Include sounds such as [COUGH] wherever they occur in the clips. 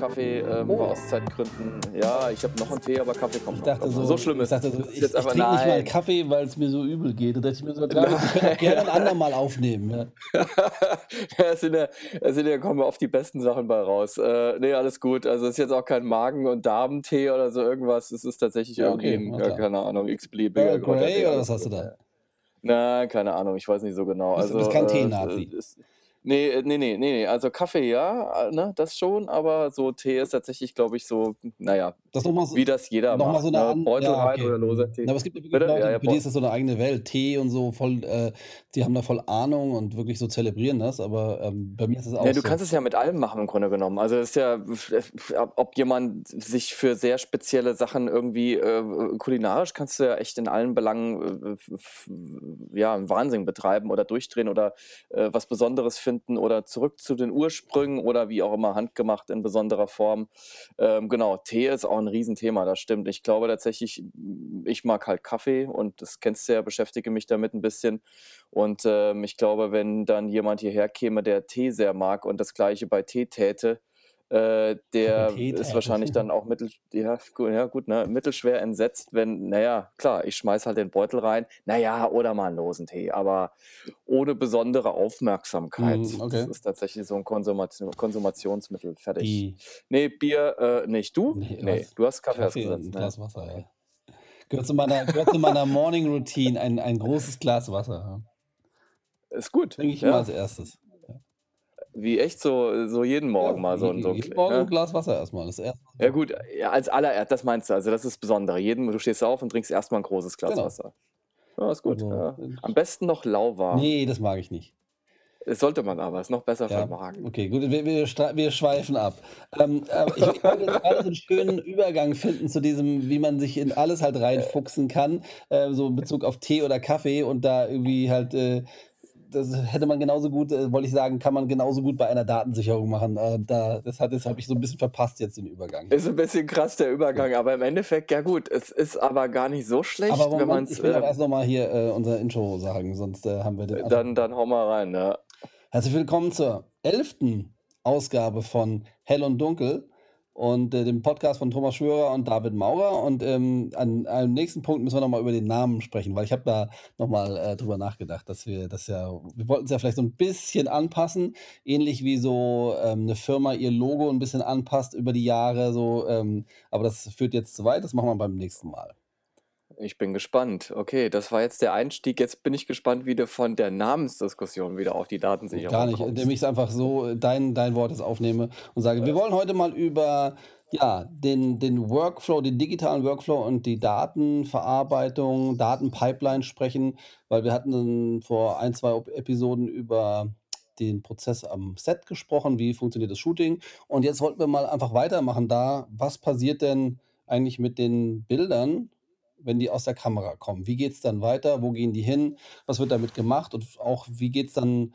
Kaffee ähm, Oh. war aus Zeitgründen. Ja, ich habe noch einen Tee, aber Kaffee kommt Ich noch. dachte so, so schlimm ich ist dachte es. so, ich, jetzt ich trinke nicht mal. Kaffee, weil es mir so übel geht. Da dachte ich mir so, David, wir können auch [LAUGHS] gerne ein ja. andermal aufnehmen. Ja. [LAUGHS] da sind ja, sind ja, kommen oft die besten Sachen bei raus. Äh, nee, alles gut. Also es ist jetzt auch kein Magen- und Darmtee oder so irgendwas. Es ist tatsächlich Ja, irgendwie okay, alles ja, klar. keine Ahnung, x-beliebiger Grey oder was hast du da? Ja. Nein, keine Ahnung, ich weiß nicht so genau. Bist, bist Also, kein äh, Tee-Nazi. Nee, äh, nee, nee, nee, nee. Also Kaffee ja, äh, ne, das schon, aber so Tee ist tatsächlich, glaube ich, so, naja, Das ist nochmal so, wie das jeder noch mal macht. so eine Ne? Beutel ja, okay. oder loser. Tee. Aber es gibt ja? Leute, Ja, ja, für die ist das so eine eigene Welt. Tee und so voll, äh, die haben da voll Ahnung und wirklich so zelebrieren das, aber ähm, bei mir ist es auch Ja, du so. kannst es ja mit allem machen im Grunde genommen. Also es ist ja, ob jemand sich für sehr spezielle Sachen irgendwie äh, kulinarisch kannst du ja echt in allen Belangen äh, ja Wahnsinn betreiben oder durchdrehen oder äh, was Besonderes finden oder zurück zu den Ursprüngen oder wie auch immer handgemacht in besonderer Form. Ähm, genau, Tee ist auch ein Riesenthema, das stimmt. Ich glaube tatsächlich, ich mag halt Kaffee und das kennst du ja, beschäftige mich damit ein bisschen. Und ähm, ich glaube, wenn dann jemand hierher käme, der Tee sehr mag und das gleiche bei Tee täte, äh, der ist wahrscheinlich dann auch mittel, ja, gut, ja, gut, ne, mittelschwer entsetzt, wenn, naja, klar, ich schmeiß halt den Beutel rein, naja, oder mal einen losen Tee, aber ohne besondere Aufmerksamkeit. Das okay. ist tatsächlich so ein Konsumation, Konsumationsmittel, fertig. Die, Nee, Bier, äh, nicht du? nee, Nee, du hast Kaffee Kaffee und ein ne? Glas Wasser, ja. Gehört zu meiner, gehört zu meiner Morning Routine, ein, ein großes Glas Wasser. Ist gut, Trinke ich immer ja. als erstes. Wie echt so, so jeden Ja, Morgen mal so ein, so ein jeden Morgen ein ja? Glas Wasser erstmal. Das erste. Ja gut, ja, als allererst, das meinst du, also das ist das Besondere. Jeden, du stehst auf und trinkst erstmal ein großes Glas Genau. Wasser. Ja, ist gut. Also, Ja. Am besten noch lauwarm. nee, das mag ich nicht. Das sollte man aber, ist noch besser für Ja, den Magen. okay, gut, wir, wir, wir schweifen ab. Ähm, ich, ich wollte [LAUGHS] gerade so einen schönen Übergang finden zu diesem, wie man sich in alles halt reinfuchsen kann, äh, so in Bezug auf Tee oder Kaffee und da irgendwie halt, äh, das hätte man genauso gut, äh, wollte ich sagen, kann man genauso gut bei einer Datensicherung machen. Äh, da, das hat, das habe ich so ein bisschen verpasst jetzt den Übergang. Ist ein bisschen krass der Übergang, aber im Endeffekt, ja gut, es ist aber gar nicht so schlecht, Aber wenn man es. ich will Äh, erst nochmal hier äh, unser Intro sagen, sonst äh, haben wir den dann, dann hau mal rein, ne? Herzlich willkommen zur elften Ausgabe von Hell und Dunkel und äh, dem Podcast von Thomas Schwörer und David Maurer. Und ähm, an einem nächsten Punkt müssen wir nochmal über den Namen sprechen, weil ich habe da nochmal äh, drüber nachgedacht, dass wir das ja, wir wollten es ja vielleicht so ein bisschen anpassen, ähnlich wie so ähm, eine Firma ihr Logo ein bisschen anpasst über die Jahre, so, ähm, aber das führt jetzt zu weit, das machen wir beim nächsten Mal. Ich bin gespannt. Okay, das war jetzt der Einstieg. Jetzt bin ich gespannt, wie du von der Namensdiskussion wieder auf die Datensicherung Gar nicht, kommst. indem ich es einfach so, äh, dein, dein Wort jetzt aufnehme und sage, wir wollen heute mal über ja, den, den Workflow, den digitalen Workflow und die Datenverarbeitung, Datenpipeline sprechen, weil wir hatten vor ein, zwei Episoden über den Prozess am Set gesprochen, wie funktioniert das Shooting. Und jetzt wollten wir mal einfach weitermachen da. Was passiert denn eigentlich mit den Bildern, wenn die aus der Kamera kommen? Wie geht es dann weiter? Wo gehen die hin? Was wird damit gemacht? Und auch, wie geht es dann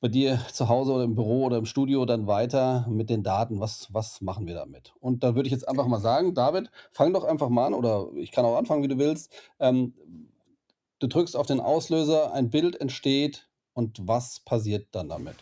bei dir zu Hause oder im Büro oder im Studio dann weiter mit den Daten? Was, was machen wir damit? Und da würde ich jetzt einfach mal sagen, David, fang doch einfach mal an oder ich kann auch anfangen, wie du willst. Ähm, du drückst auf den Auslöser, ein Bild entsteht und was passiert dann damit?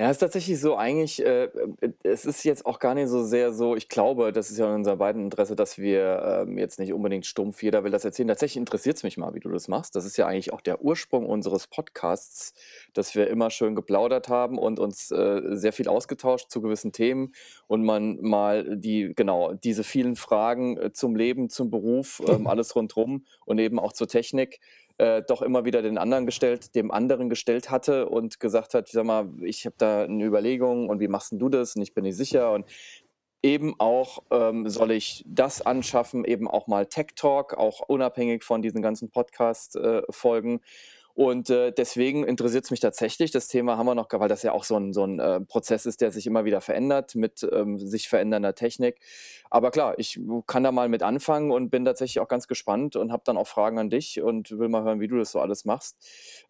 Ja, es ist tatsächlich so, eigentlich, äh, äh, es ist jetzt auch gar nicht so sehr so, ich glaube, das ist ja in unserem beiden Interesse, dass wir ähm, jetzt nicht unbedingt stumpf, jeder will das erzählen. Tatsächlich interessiert es mich mal, wie du das machst. Das ist ja eigentlich auch der Ursprung unseres Podcasts, dass wir immer schön geplaudert haben und uns äh, sehr viel ausgetauscht zu gewissen Themen und man mal die, genau, diese vielen Fragen äh, zum Leben, zum Beruf, [LAUGHS] ähm, alles rundherum und eben auch zur Technik äh, doch immer wieder den anderen gestellt, dem anderen gestellt hatte und gesagt hat, sag mal, ich habe da eine Überlegung und wie machst du das? Und ich bin nicht sicher. Und eben auch, ähm, soll ich das anschaffen, eben auch mal Tech Talk, auch unabhängig von diesen ganzen Podcast-Folgen. Und äh, deswegen interessiert es mich tatsächlich. Das Thema haben wir noch, weil das ja auch so ein, so ein äh, Prozess ist, der sich immer wieder verändert mit ähm, sich verändernder Technik. Aber klar, ich kann da mal mit anfangen und bin tatsächlich auch ganz gespannt und habe dann auch Fragen an dich und will mal hören, wie du das so alles machst.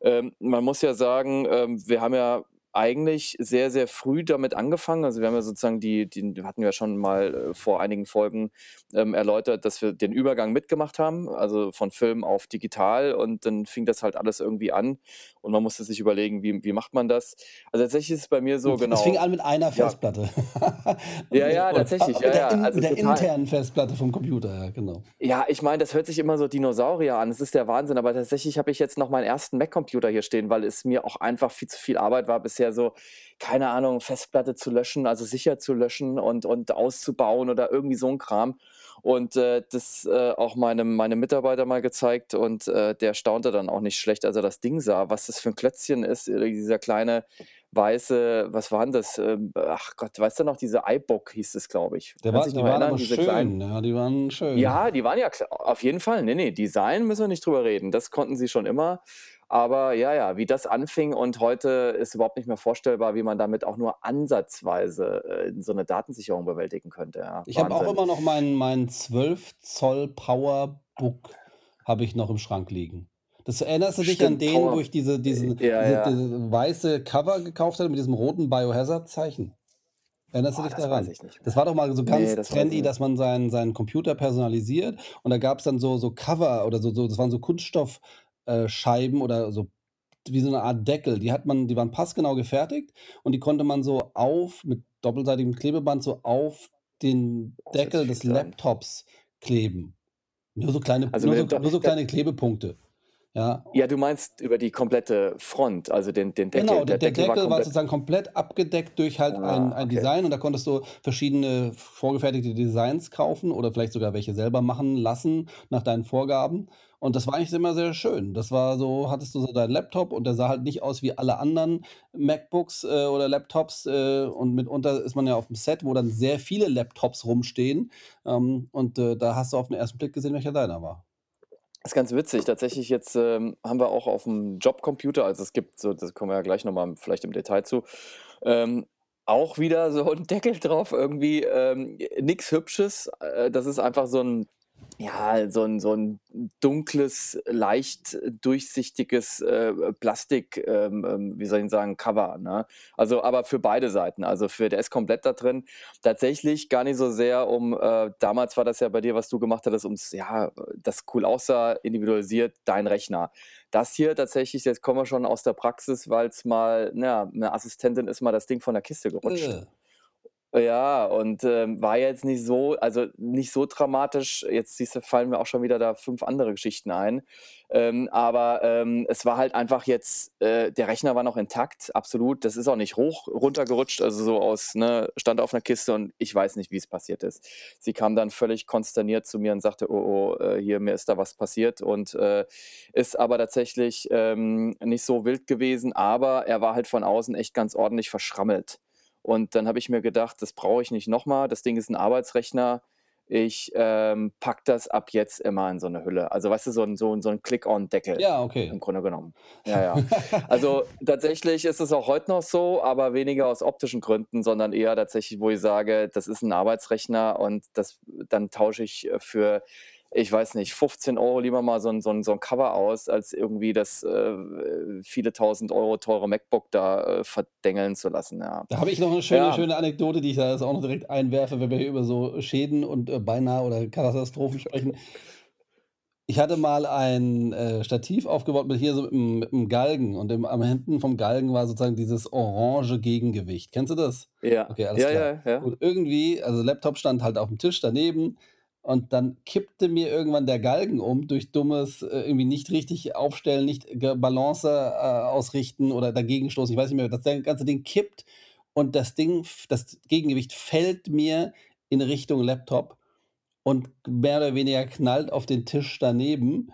Ähm, man muss ja sagen, ähm, wir haben ja eigentlich sehr, sehr früh damit angefangen. Also, wir haben ja sozusagen die die wir hatten ja schon mal, äh, vor einigen Folgen, ähm, erläutert, dass wir den Übergang mitgemacht haben, also von Film auf digital und dann fing das halt alles irgendwie an und man musste sich überlegen, wie wie macht man das? Also, tatsächlich ist es bei mir so Es fing genau an mit einer ja. Festplatte. [LAUGHS] Ja, ja, tatsächlich, ja, mit der ja, in also der total. internen Festplatte vom Computer, ja, genau. Ja, ich meine, das hört sich immer so Dinosaurier an. Das ist der Wahnsinn, aber tatsächlich habe ich jetzt noch meinen ersten Mac-Computer hier stehen, weil es mir auch einfach viel zu viel Arbeit war bisher so, keine Ahnung, Festplatte zu löschen, also sicher zu löschen und und auszubauen oder irgendwie so 'n Kram. Und, äh, das, äh, auch meinem meinem Mitarbeiter mal gezeigt und, äh, der staunte dann auch nicht schlecht, als er das Ding sah, was das für 'n Klötzchen ist, äh, dieser kleine weiße was war 'n das? Ähm, ach Gott, weißt du noch, diese iBook hieß es, glaube ich. Der war die waren erinnern, diese kleinen schön, ja, die waren schön. Ja, die waren ja auf jeden Fall. Ne, ne, Design müssen wir nicht drüber reden. Das konnten sie schon immer. Aber ja, ja, wie das anfing und heute ist überhaupt nicht mehr vorstellbar, wie man damit auch nur ansatzweise, äh, so 'ne Datensicherung bewältigen könnte, ja. Ich habe auch immer noch mein mein 12 Zoll PowerBook habe ich noch im Schrank liegen. Das erinnerst du dich an Stimmt, den, wo Power ich diese diesen ja, diese ja. diese weiße Cover gekauft hatte mit diesem roten Biohazard-Zeichen? Erinnerst du Boah, dich das daran? Das war doch mal so ganz das weiß ich trendy, dass man seinen seinen Computer personalisiert und da gab's dann so so Cover oder so so das waren so Kunststoff äh, Scheiben oder so wie so 'ne Art Deckel. Die hat man die waren passgenau gefertigt und die konnte man so auf mit doppelseitigem Klebeband so auf den Oh, Deckel des. Laptops kleben. Nur so kleine Also, nur so nur so kleine Klebepunkte, ja. Ja, du meinst über die komplette Front, also den den Genau, Deckel. der Der der Deckel war Deckel war komplett sozusagen komplett abgedeckt durch halt ein Ah, ein okay. Design und da konntest du verschiedene vorgefertigte Designs kaufen oder vielleicht sogar welche selber machen lassen nach deinen Vorgaben. Und das war eigentlich immer sehr schön. Das war so hattest du so deinen Laptop und der sah halt nicht aus wie alle anderen MacBooks, äh, oder Laptops, äh, und mitunter ist man ja auf'm Set, wo dann sehr viele Laptops rumstehen, ähm, und, äh, da hast du auf 'n ersten Blick gesehen, welcher deiner war. Ist ganz witzig. Tatsächlich jetzt, ähm, haben wir auch auf'm Jobcomputer also, es gibt so das kommen wir ja gleich noch mal vielleicht im Detail zu, ähm, auch wieder so 'n Deckel drauf irgendwie, ähm, nix Hübsches. Äh, das ist einfach so 'n ja, so 'n so 'n dunkles, leicht durchsichtiges, äh, Plastik ähm, ähm, wie soll ich sagen, Cover, ne? Also, aber für beide Seiten. Also, für der ist komplett da drin. Tatsächlich gar nicht so sehr um äh, damals war das ja bei dir, was du gemacht hattest, ums ja, das cool aussah, individualisiert, dein Rechner. Das hier tatsächlich jetzt kommen wir schon aus der Praxis, weil's mal na ja, 'ne Assistentin ist mal das Ding von der Kiste gerutscht. Äh. Ja, und, ähm, war jetzt nicht so also, nicht so dramatisch. Jetzt siehst du, fallen mir auch schon wieder da 5 andere Geschichten ein. Ähm, aber, ähm, es war halt einfach jetzt äh, der Rechner war noch intakt, absolut. Das ist auch nicht hoch runtergerutscht, also, so aus ne, stand auf 'ner Kiste und ich weiß nicht, wie's passiert ist. Sie kam dann völlig konsterniert zu mir und sagte: „Oh, oh, äh, hier, mir ist da was passiert“ und, äh, ist aber tatsächlich, ähm, nicht so wild gewesen, aber er war halt von außen echt ganz ordentlich verschrammelt. Und dann habe ich mir gedacht: „Das brauche ich nicht noch mal. Das Ding ist 'n Arbeitsrechner. Ich, ähm, packe das ab jetzt immer in so 'ne Hülle.“ Also, weißt du, so 'n so so 'n Clip-on-Deckel Ja, okay. im Grunde genommen. Ja, ja. [LAUGHS] Also, tatsächlich ist es auch heute noch so, aber weniger aus optischen Gründen, sondern eher tatsächlich, wo ich sage, das ist 'n Arbeitsrechner und das dann tausche ich, äh, für, ich weiß nicht, 15 € lieber mal so 'n so 'n so 'n Cover aus, als irgendwie das, äh, viele 1.000 € teure MacBook da, äh, verdengeln zu lassen, ja. Da habe ich noch 'ne schöne Ja. schöne Anekdote, die ich da jetzt auch noch direkt einwerfe, wenn wir hier über so Schäden und, äh, beinahe oder Katastrophen sprechen. Ich hatte mal ein, äh, Stativ aufgebaut mit hier so mit'm mit'm Galgen und im am hinten vom Galgen war sozusagen dieses orange Gegengewicht. Kennst du das? Ja. Okay, alles Ja, klar. ja, ja. Und irgendwie also, Laptop stand halt auf'm Tisch daneben und dann kippte mir irgendwann der Galgen um durch dummes, äh, irgendwie nicht richtig aufstellen, nicht Balance, äh, ausrichten oder dagegenstoßen. Ich weiß nicht mehr, das ganze Ding kippt und das Ding das Gegengewicht fällt mir in Richtung Laptop und mehr oder weniger knallt auf den Tisch daneben,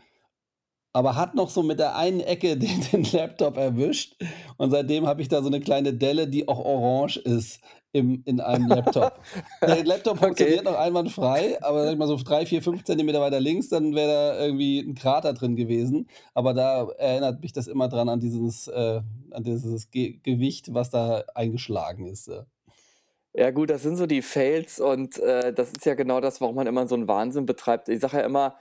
aber hat noch so mit der einen Ecke [LAUGHS] den den Laptop erwischt und seitdem habe ich da so 'ne kleine Delle, die auch orange ist im in einem Laptop. [LAUGHS] Der Laptop Okay. funktioniert noch einwandfrei, aber sage ich mal so 3, 4, 5 Zentimeter weiter links, dann wäre da irgendwie 'n Krater drin gewesen. Aber da erinnert mich das immer dran an dieses äh, an dieses Ge Gewicht, was da eingeschlagen ist, ja. Ja gut, das sind so die Fails und, äh, das ist ja genau das, warum man immer so 'n Wahnsinn betreibt. Ich sage ja immer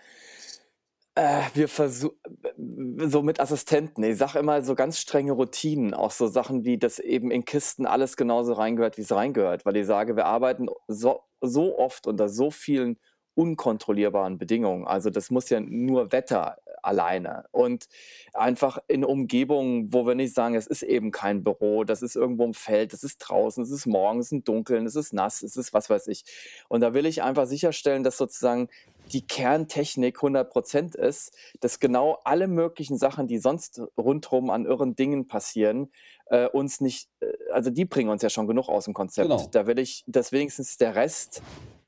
Äh, wir versu b so mit Assistenten. Ich sage immer so ganz strenge Routinen, auch so Sachen wie, dass eben in Kisten alles genauso reingehört, wie's reingehört, weil ich sage, wir arbeiten so so oft unter so vielen unkontrollierbaren Bedingungen. Also, das muss ja nur Wetter alleine und einfach in Umgebungen, wo wir nicht sagen: „Es ist eben kein Büro, das ist irgendwo im Feld, das ist draußen, es ist morgens im Dunkeln, es ist nass, es ist was weiß ich.“ Und da will ich einfach sicherstellen, dass sozusagen die Kerntechnik 100 % ist, dass genau alle möglichen Sachen, die sonst rundrum an irren Dingen passieren, äh, uns nicht äh, also, die bringen uns ja schon genug aus'm Genau. Konzept. Da will ich, dass wenigstens der Rest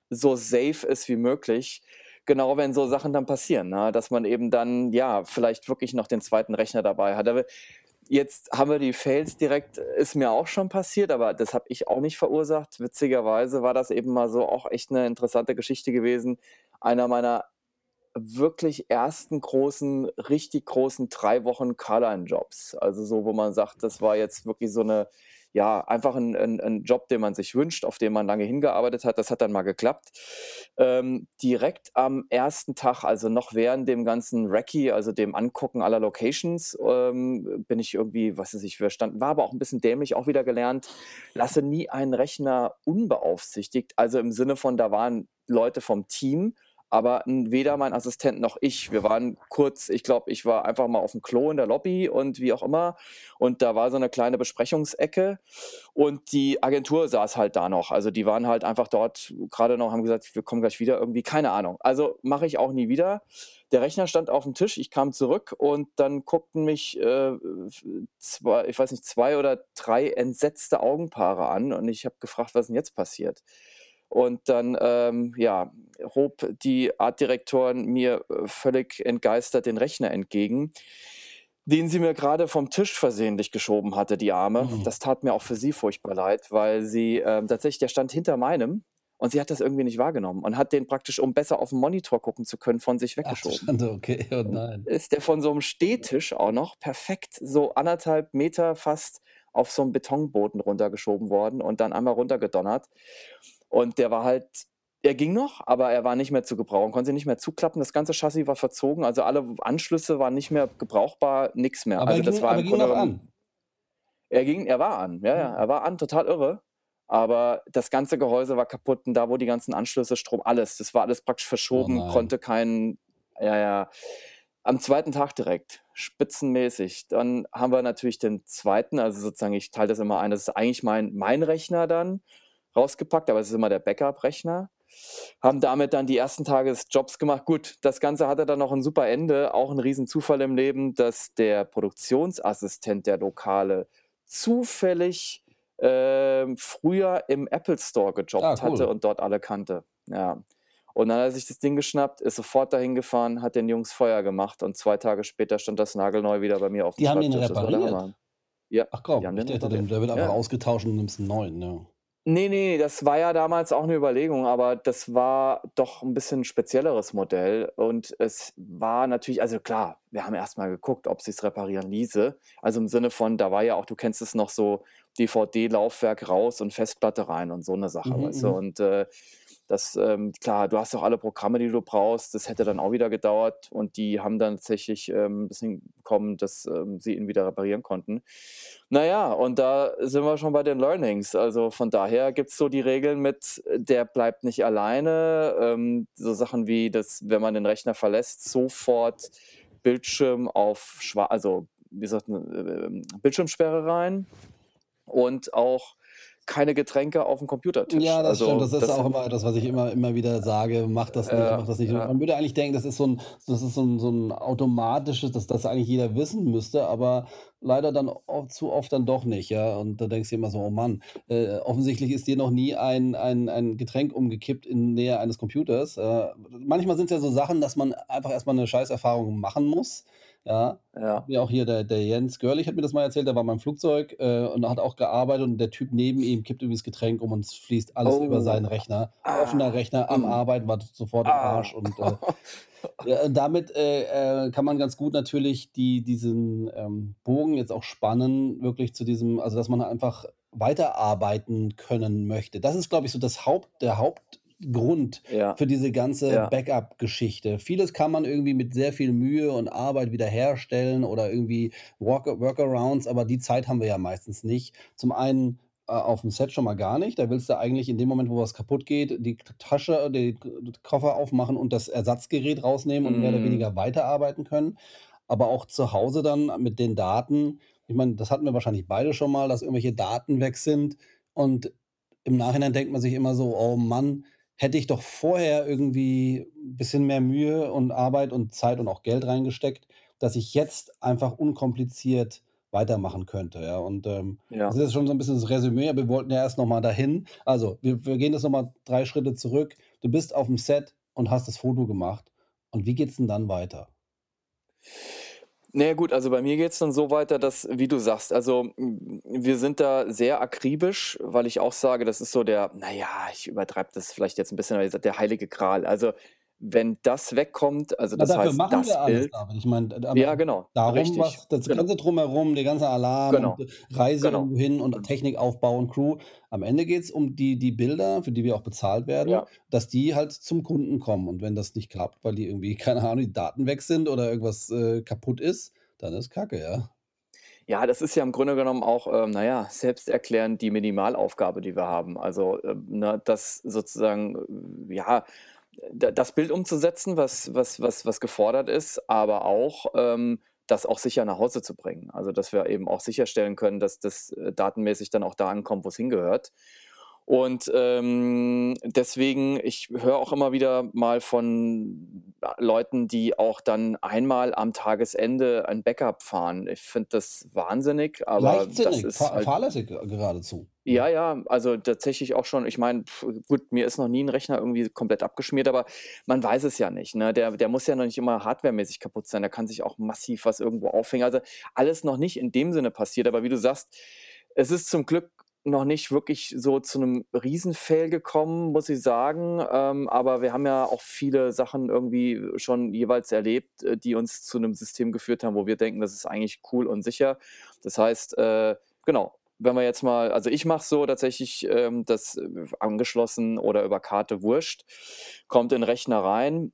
so safe ist wie möglich. Genau, wenn so Sachen dann passieren, ne, dass man eben dann, ja, vielleicht wirklich noch den 2. Rechner dabei hat. Aber jetzt haben wir die Fails direkt ist mir auch schon passiert, aber das habe ich auch nicht verursacht. Witzigerweise war das eben mal so auch echt 'ne interessante Geschichte gewesen. Einer meiner wirklich 1. großen, richtig großen 3 Wochen Carline-Jobs. Also, so, wo man sagt, das war jetzt wirklich so 'ne ja, einfach 'n 'n 'n Job, den man sich wünscht, auf den man lange hingearbeitet hat. Das hat dann mal geklappt. Ähm, direkt am 1. Tag, also, noch während dem ganzen Recce, also, dem Angucken aller Locations, ähm, bin ich irgendwie was weiß ich, wir standen war aber auch 'n bisschen dämlich, auch wieder gelernt, lasse nie einen Rechner unbeaufsichtigt. Also, im Sinne von, da waren Leute vom Team, aber weder mein Assistent noch ich. Wir waren kurz ich glaube, ich war einfach mal auf'm Klo in der Lobby und wie auch immer. Und da war so 'ne kleine Besprechungsecke und die Agentur saß halt da noch. Also, die waren halt einfach dort grade noch haben gesagt: „Wir kommen gleich wieder“, irgendwie, keine Ahnung. Also, mache ich auch nie wieder. Der Rechner stand auf'm Tisch, ich kam zurück und dann guckten mich, äh, zwei ich weiß nicht, 2 oder 3 entsetzte Augenpaare an und ich habe gefragt: „Was ist 'n jetzt passiert?“ Und dann, ähm, ja, hob die Artdirektorin mir, äh, völlig entgeistert den Rechner entgegen, den sie mir grade vom Tisch versehentlich geschoben hatte, die Arme. Mhm. Das tat mir auch für sie furchtbar leid, weil sie, ähm tatsächlich, der stand hinter meinem und sie hat das irgendwie nicht wahrgenommen und hat den praktisch, um besser auf'n Monitor gucken zu können, von sich Ach weggeschoben. Schande, okay. Oh nein. ist der von so 'm Stehtisch auch noch perfekt so 1 1/2 m fast auf so 'n Betonboden runtergeschoben worden und dann einmal runtergedonnert. Und der war halt er ging noch, aber er war nicht mehr zu gebrauchen, konnte nicht mehr zuklappen. Das ganze Chassis war verzogen, also, alle Anschlüsse waren nicht mehr gebrauchbar, nix mehr. Aber er Also, das ging war aber im ging Grunde an? Er ging er war an, ja, ja, Mhm. er war an, total irre, aber das ganze Gehäuse war kaputt und da, wo die ganzen Anschlüsse, Strom alles, das war alles praktisch Oh verschoben, nein. konnte kein ja, ja. Am 2. Tag direkt, spitzenmäßig. Dann haben wir natürlich den 2. also, sozusagen ich teile das immer ein, das ist eigentlich mein mein Rechner dann rausgepackt, aber es ist immer der Backup-Rechner. Haben damit dann die ersten Tage des Jobs gemacht. Gut, das Ganze hatte dann noch 'n super Ende, auch 'n Riesenzufall im Leben, dass der Produktionsassistent der Lokale zufällig, ähm, früher im Apple Store Ah, gejobbt hatte cool. und dort alle kannte. Ja. Und dann hat er sich das Ding geschnappt, ist sofort dahin gefahren, hat den Jungs Feuer gemacht und 2 Tage später stand das nagelneu wieder bei mir auf'm Die haben den Schreibtisch. Das war der repariert? Ja, Ach die komm, haben ich den dachte, der wird einfach Ja. ausgetauscht und nimmst 'n neuen, ja. Ne, ne, das war ja damals auch 'ne Überlegung, aber das war doch 'n bisschen spezielleres Modell und es war natürlich also, klar, wir haben erst mal geguckt, ob sich's reparieren ließe. Also, im Sinne von, da war ja auch du kennst es noch so, DVD-Laufwerk raus und Festplatte rein und so 'ne Sache, Mhm, weißt du? mhm. Und, äh, das, ähm klar, du hast auch alle Programme, die du brauchst. Das hätte dann auch wieder gedauert und die haben dann tatsächlich, ähm, das hinbekommen, dass, ähm, sie ihn wieder reparieren konnten. Na ja, und da sind wir schon bei den Learnings. Also, von daher gibt's so die Regeln mit, der bleibt nicht alleine, ähm, so Sachen wie, dass, wenn man den Rechner verlässt, sofort Bildschirm auf also, wie sagt man, ähm, Bildschirmsperre rein und auch keine Getränke auf'm Computertisch. Ja, das stimmt. Also, Das ist das auch sind immer etwas, was ich immer immer wieder sage: „Macht das nicht, Ja, macht das nicht.“ ja. Man würde eigentlich denken, das ist so 'n das ist so 'n so 'n automatisches dass das eigentlich jeder wissen müsste, aber leider dann o zu oft dann doch nicht, ja? Und da denkst du immer so: „Oh Mann, äh, offensichtlich ist dir noch nie ein ein ein Getränk umgekippt in Nähe eines Computers.“ Äh, manchmal sind's ja so Sachen, dass man einfach erst mal 'ne Scheißerfahrung machen muss, ja? Ja. mir auch hier der der Jens Görlich hat mir das mal erzählt, der war mal im Flugzeug, äh, und hat auch gearbeitet und der Typ neben ihm kippt irgendwie das Getränk um und es fließt alles über Oh. seinen Rechner. Offener Ah. Rechner am Mhm. Arbeiten, war sofort im Ah. Arsch und, äh, [LAUGHS] ja, und damit, äh, äh, kann man ganz gut natürlich die diesen, ähm, Bogen jetzt auch spannen, wirklich zu diesem also, dass man einfach weiterarbeiten können möchte. Das ist, glaube ich, so das Haupt der Haupt Hauptgrund Ja, für diese ganze ja. Backup-Geschichte. Vieles kann man irgendwie mit sehr viel Mühe und Arbeit wiederherstellen oder irgendwie Worka Workarounds, aber die Zeit haben wir ja meistens nicht. Zum einen, äh, aufm Set schon mal gar nicht. Da willst du eigentlich in dem Moment, wo was kaputt geht, die Tasche, die K Koffer aufmachen und das Ersatzgerät rausnehmen und mehr oder Mhm. weniger weiterarbeiten können. Aber auch zu Hause dann mit den Daten ich meine, das hatten wir wahrscheinlich beide schon mal, dass irgendwelche Daten weg sind und im Nachhinein denkt man sich immer so: „Oh Mann, hätte ich doch vorher irgendwie 'n bisschen mehr Mühe und Arbeit und Zeit und auch Geld reingesteckt, dass ich jetzt einfach unkompliziert weitermachen könnte“, ja? Und, ähm, das Ja. ist jetzt schon so 'n bisschen das Resümee, aber wir wollten ja erst noch mal dahin. Also, wir wir gehen jetzt noch mal 3 Schritte zurück. Du bist aufm Set und hast das Foto gemacht. Und wie geht's 'n dann weiter? Na ja, gut, also bei mir geht's dann so weiter, dass wie du sagst, also, wir sind da sehr akribisch, weil ich auch sage, das ist so der na ja, ich übertreibe das vielleicht jetzt 'n bisschen, aber ich sage, der heilige Gral. Also, wenn das wegkommt, also Na, das dafür heißt, das wir alles, Bild David. Ich meine, ja, genau, darum, richtig, was das genau. ganze Drumherum, der ganze Alarm Genau, Reise genau. irgendwo hin und Technikaufbau und Crew. Am Ende geht's um die die Bilder, für die wir auch bezahlt werden, Ja. dass die halt zum Kunden kommen. Und wenn das nicht klappt, weil die irgendwie, [LAUGHS] keine Ahnung, die Daten weg sind oder irgendwas, äh, kaputt ist, dann ist Kacke, ja. Ja, das ist ja im Grunde genommen auch, ähm, na ja, selbsterklärend die Minimalaufgabe, die wir haben. Also, ähm, ne, das sozusagen, äh, ja, das Bild umzusetzen, was was was was gefordert ist, aber auch, ähm, das auch sicher nach Hause zu bringen. Also, dass wir eben auch sicherstellen können, dass das, äh, datenmäßig dann auch da ankommt, wo's hingehört. Und, ähm, deswegen ich höre auch immer wieder mal von Leuten, die auch dann einmal am Tagesende ein Backup fahren. Ich finde das wahnsinnig, aber das ist fa halt fahrlässig geradezu, Ja, ne? ja, also tatsächlich auch schon. Ich meine, gut, mir ist noch nie 'n Rechner irgendwie komplett abgeschmiert, aber man weiß es ja nicht, ne? Der der muss ja noch nicht immer hardwaremäßig kaputt sein. Da kann sich auch massiv was irgendwo aufhängen. Also, alles noch nicht in dem Sinne passiert, aber wie du sagst, es ist zum Glück noch nicht wirklich so zu 'nem Riesen-Fail gekommen, muss ich sagen. Ähm, aber wir haben ja auch viele Sachen irgendwie schon jeweils erlebt, äh, die uns zu 'nem System geführt haben, wo wir denken, das ist eigentlich cool und sicher. Das heißt, äh, genau, wenn wir jetzt mal also, ich mache so tatsächlich, ähm, das angeschlossen oder über Karte, wurscht, kommt in 'n Rechner rein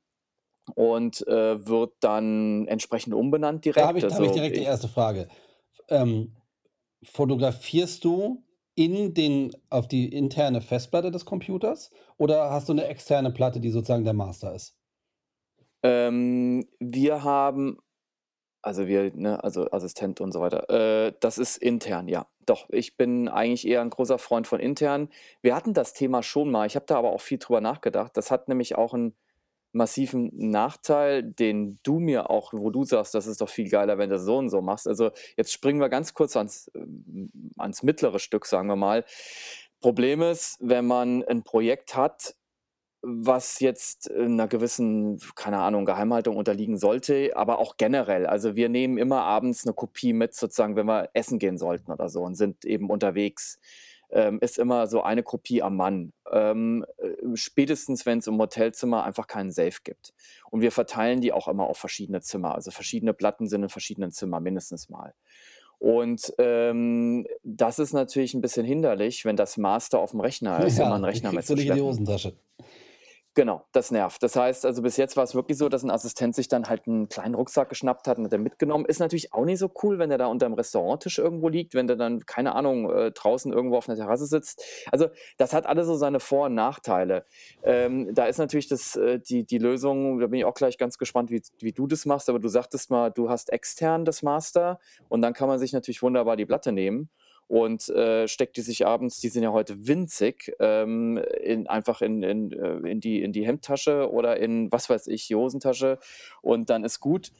und, äh, wird dann entsprechend umbenannt Da habe direkt. ich da habe ich Also, direkt die ich 1. Frage. F ähm, fotografierst du in den auf die interne Festplatte des Computers oder hast du 'ne externe Platte, die sozusagen der Master ist? Ähm, wir haben also wir, ne, also Assistent und so weiter. Äh, das ist intern, ja. Doch, ich bin eigentlich eher 'n großer Freund von intern. Wir hatten das Thema schon mal, ich habe da aber auch viel drüber nachgedacht. Das hat nämlich auch 'n massiven Nachteil, den du mir auch wo du sagst: „Das ist doch viel geiler, wenn du so und so machst.“ Also, jetzt springen wir ganz kurz ans ähm, ans mittlere Stück, sagen wir mal. Problem ist, wenn man 'n Projekt hat, was jetzt, äh, 'ner gewissen, keine Ahnung, Geheimhaltung unterliegen sollte, aber auch generell. Also, wir nehmen immer abends 'ne Kopie mit sozusagen, wenn wir essen gehen sollten oder so und sind eben unterwegs. Ähm, ist immer so eine Kopie am Mann. Ähm, äh, spätestens, wenn's im Hotelzimmer einfach keinen Safe gibt. Und wir verteilen die auch immer auf verschiedene Zimmer. Also, verschiedene Platten sind in verschiedenen Zimmern mindestens mal. Und, ähm, das ist natürlich 'n bisschen hinderlich, wenn das Master aufm Rechner ist, Ja, 'n die Rechner kriegst du nicht in die. Hosentasche. Genau, das nervt. Das heißt also, bis jetzt war's wirklich so, dass 'n Assistent sich dann halt 'n kleinen Rucksack geschnappt hat und hat den mitgenommen. Ist natürlich auch nicht so cool, wenn der da unterm Restauranttisch irgendwo liegt, wenn der dann, keine Ahnung, äh, draußen irgendwo auf 'ner Terrasse sitzt. Also, das hat alles so seine Vor und Nachteile. Ähm, da ist natürlich das äh, die die Lösung da bin ich auch gleich ganz gespannt, wie wie du das machst, aber du sagtest mal, du hast extern das Master und dann kann man sich natürlich wunderbar die Platte nehmen und, äh, steckt die sich abends die sind ja heute winzig, ähm, in einfach in in äh, in die in die Hemdtasche oder in, was weiß ich, die Hosentasche und dann ist gut.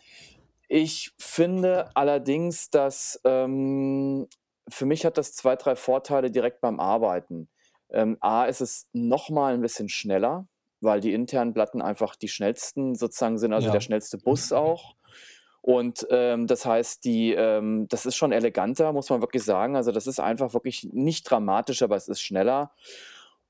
Ich finde allerdings, dass, ähm für mich hat das 2, 3 Vorteile direkt beim Arbeiten. Ähm, A, ist es noch mal 'n bisschen schneller, weil die internen Platten einfach die schnellsten sozusagen sind, also der Ja. schnellste Bus auch. Und, ähm, das heißt, die ähm, das ist schon eleganter, muss man wirklich sagen. Also, das ist einfach wirklich nicht dramatisch, aber es ist schneller.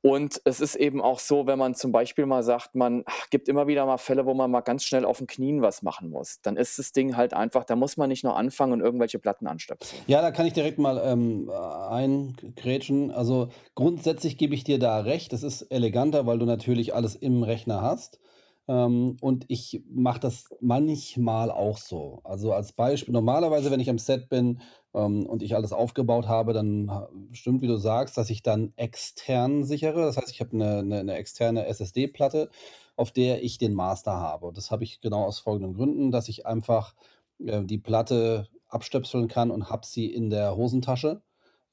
Und es ist eben auch so, wenn man zum Beispiel mal sagt, man ach, gibt immer wieder mal Fälle, wo man mal ganz schnell auf den Knien was machen muss. Dann ist das Ding halt einfach da muss man nicht noch anfangen und irgendwelche Platten anstöpseln. Ja, da kann ich direkt mal, ähm, äh, eingrätschen. Also, grundsätzlich gebe ich dir da recht. Das ist eleganter, weil du natürlich alles im Rechner hast. Ähm, und ich mache das manchmal auch so. Also, als Beispiel, normalerweise, wenn ich am Set bin, ähm, und ich alles aufgebaut habe, dann stimmt, wie du sagst, dass ich dann extern sichere. Das heißt, ich habe eine 'ne 'ne externe SSD-Platte, auf der ich den Master habe. Und das habe ich genau aus folgenden Gründen, dass ich einfach, äh, die Platte abstöpseln kann und habe sie in der Hosentasche.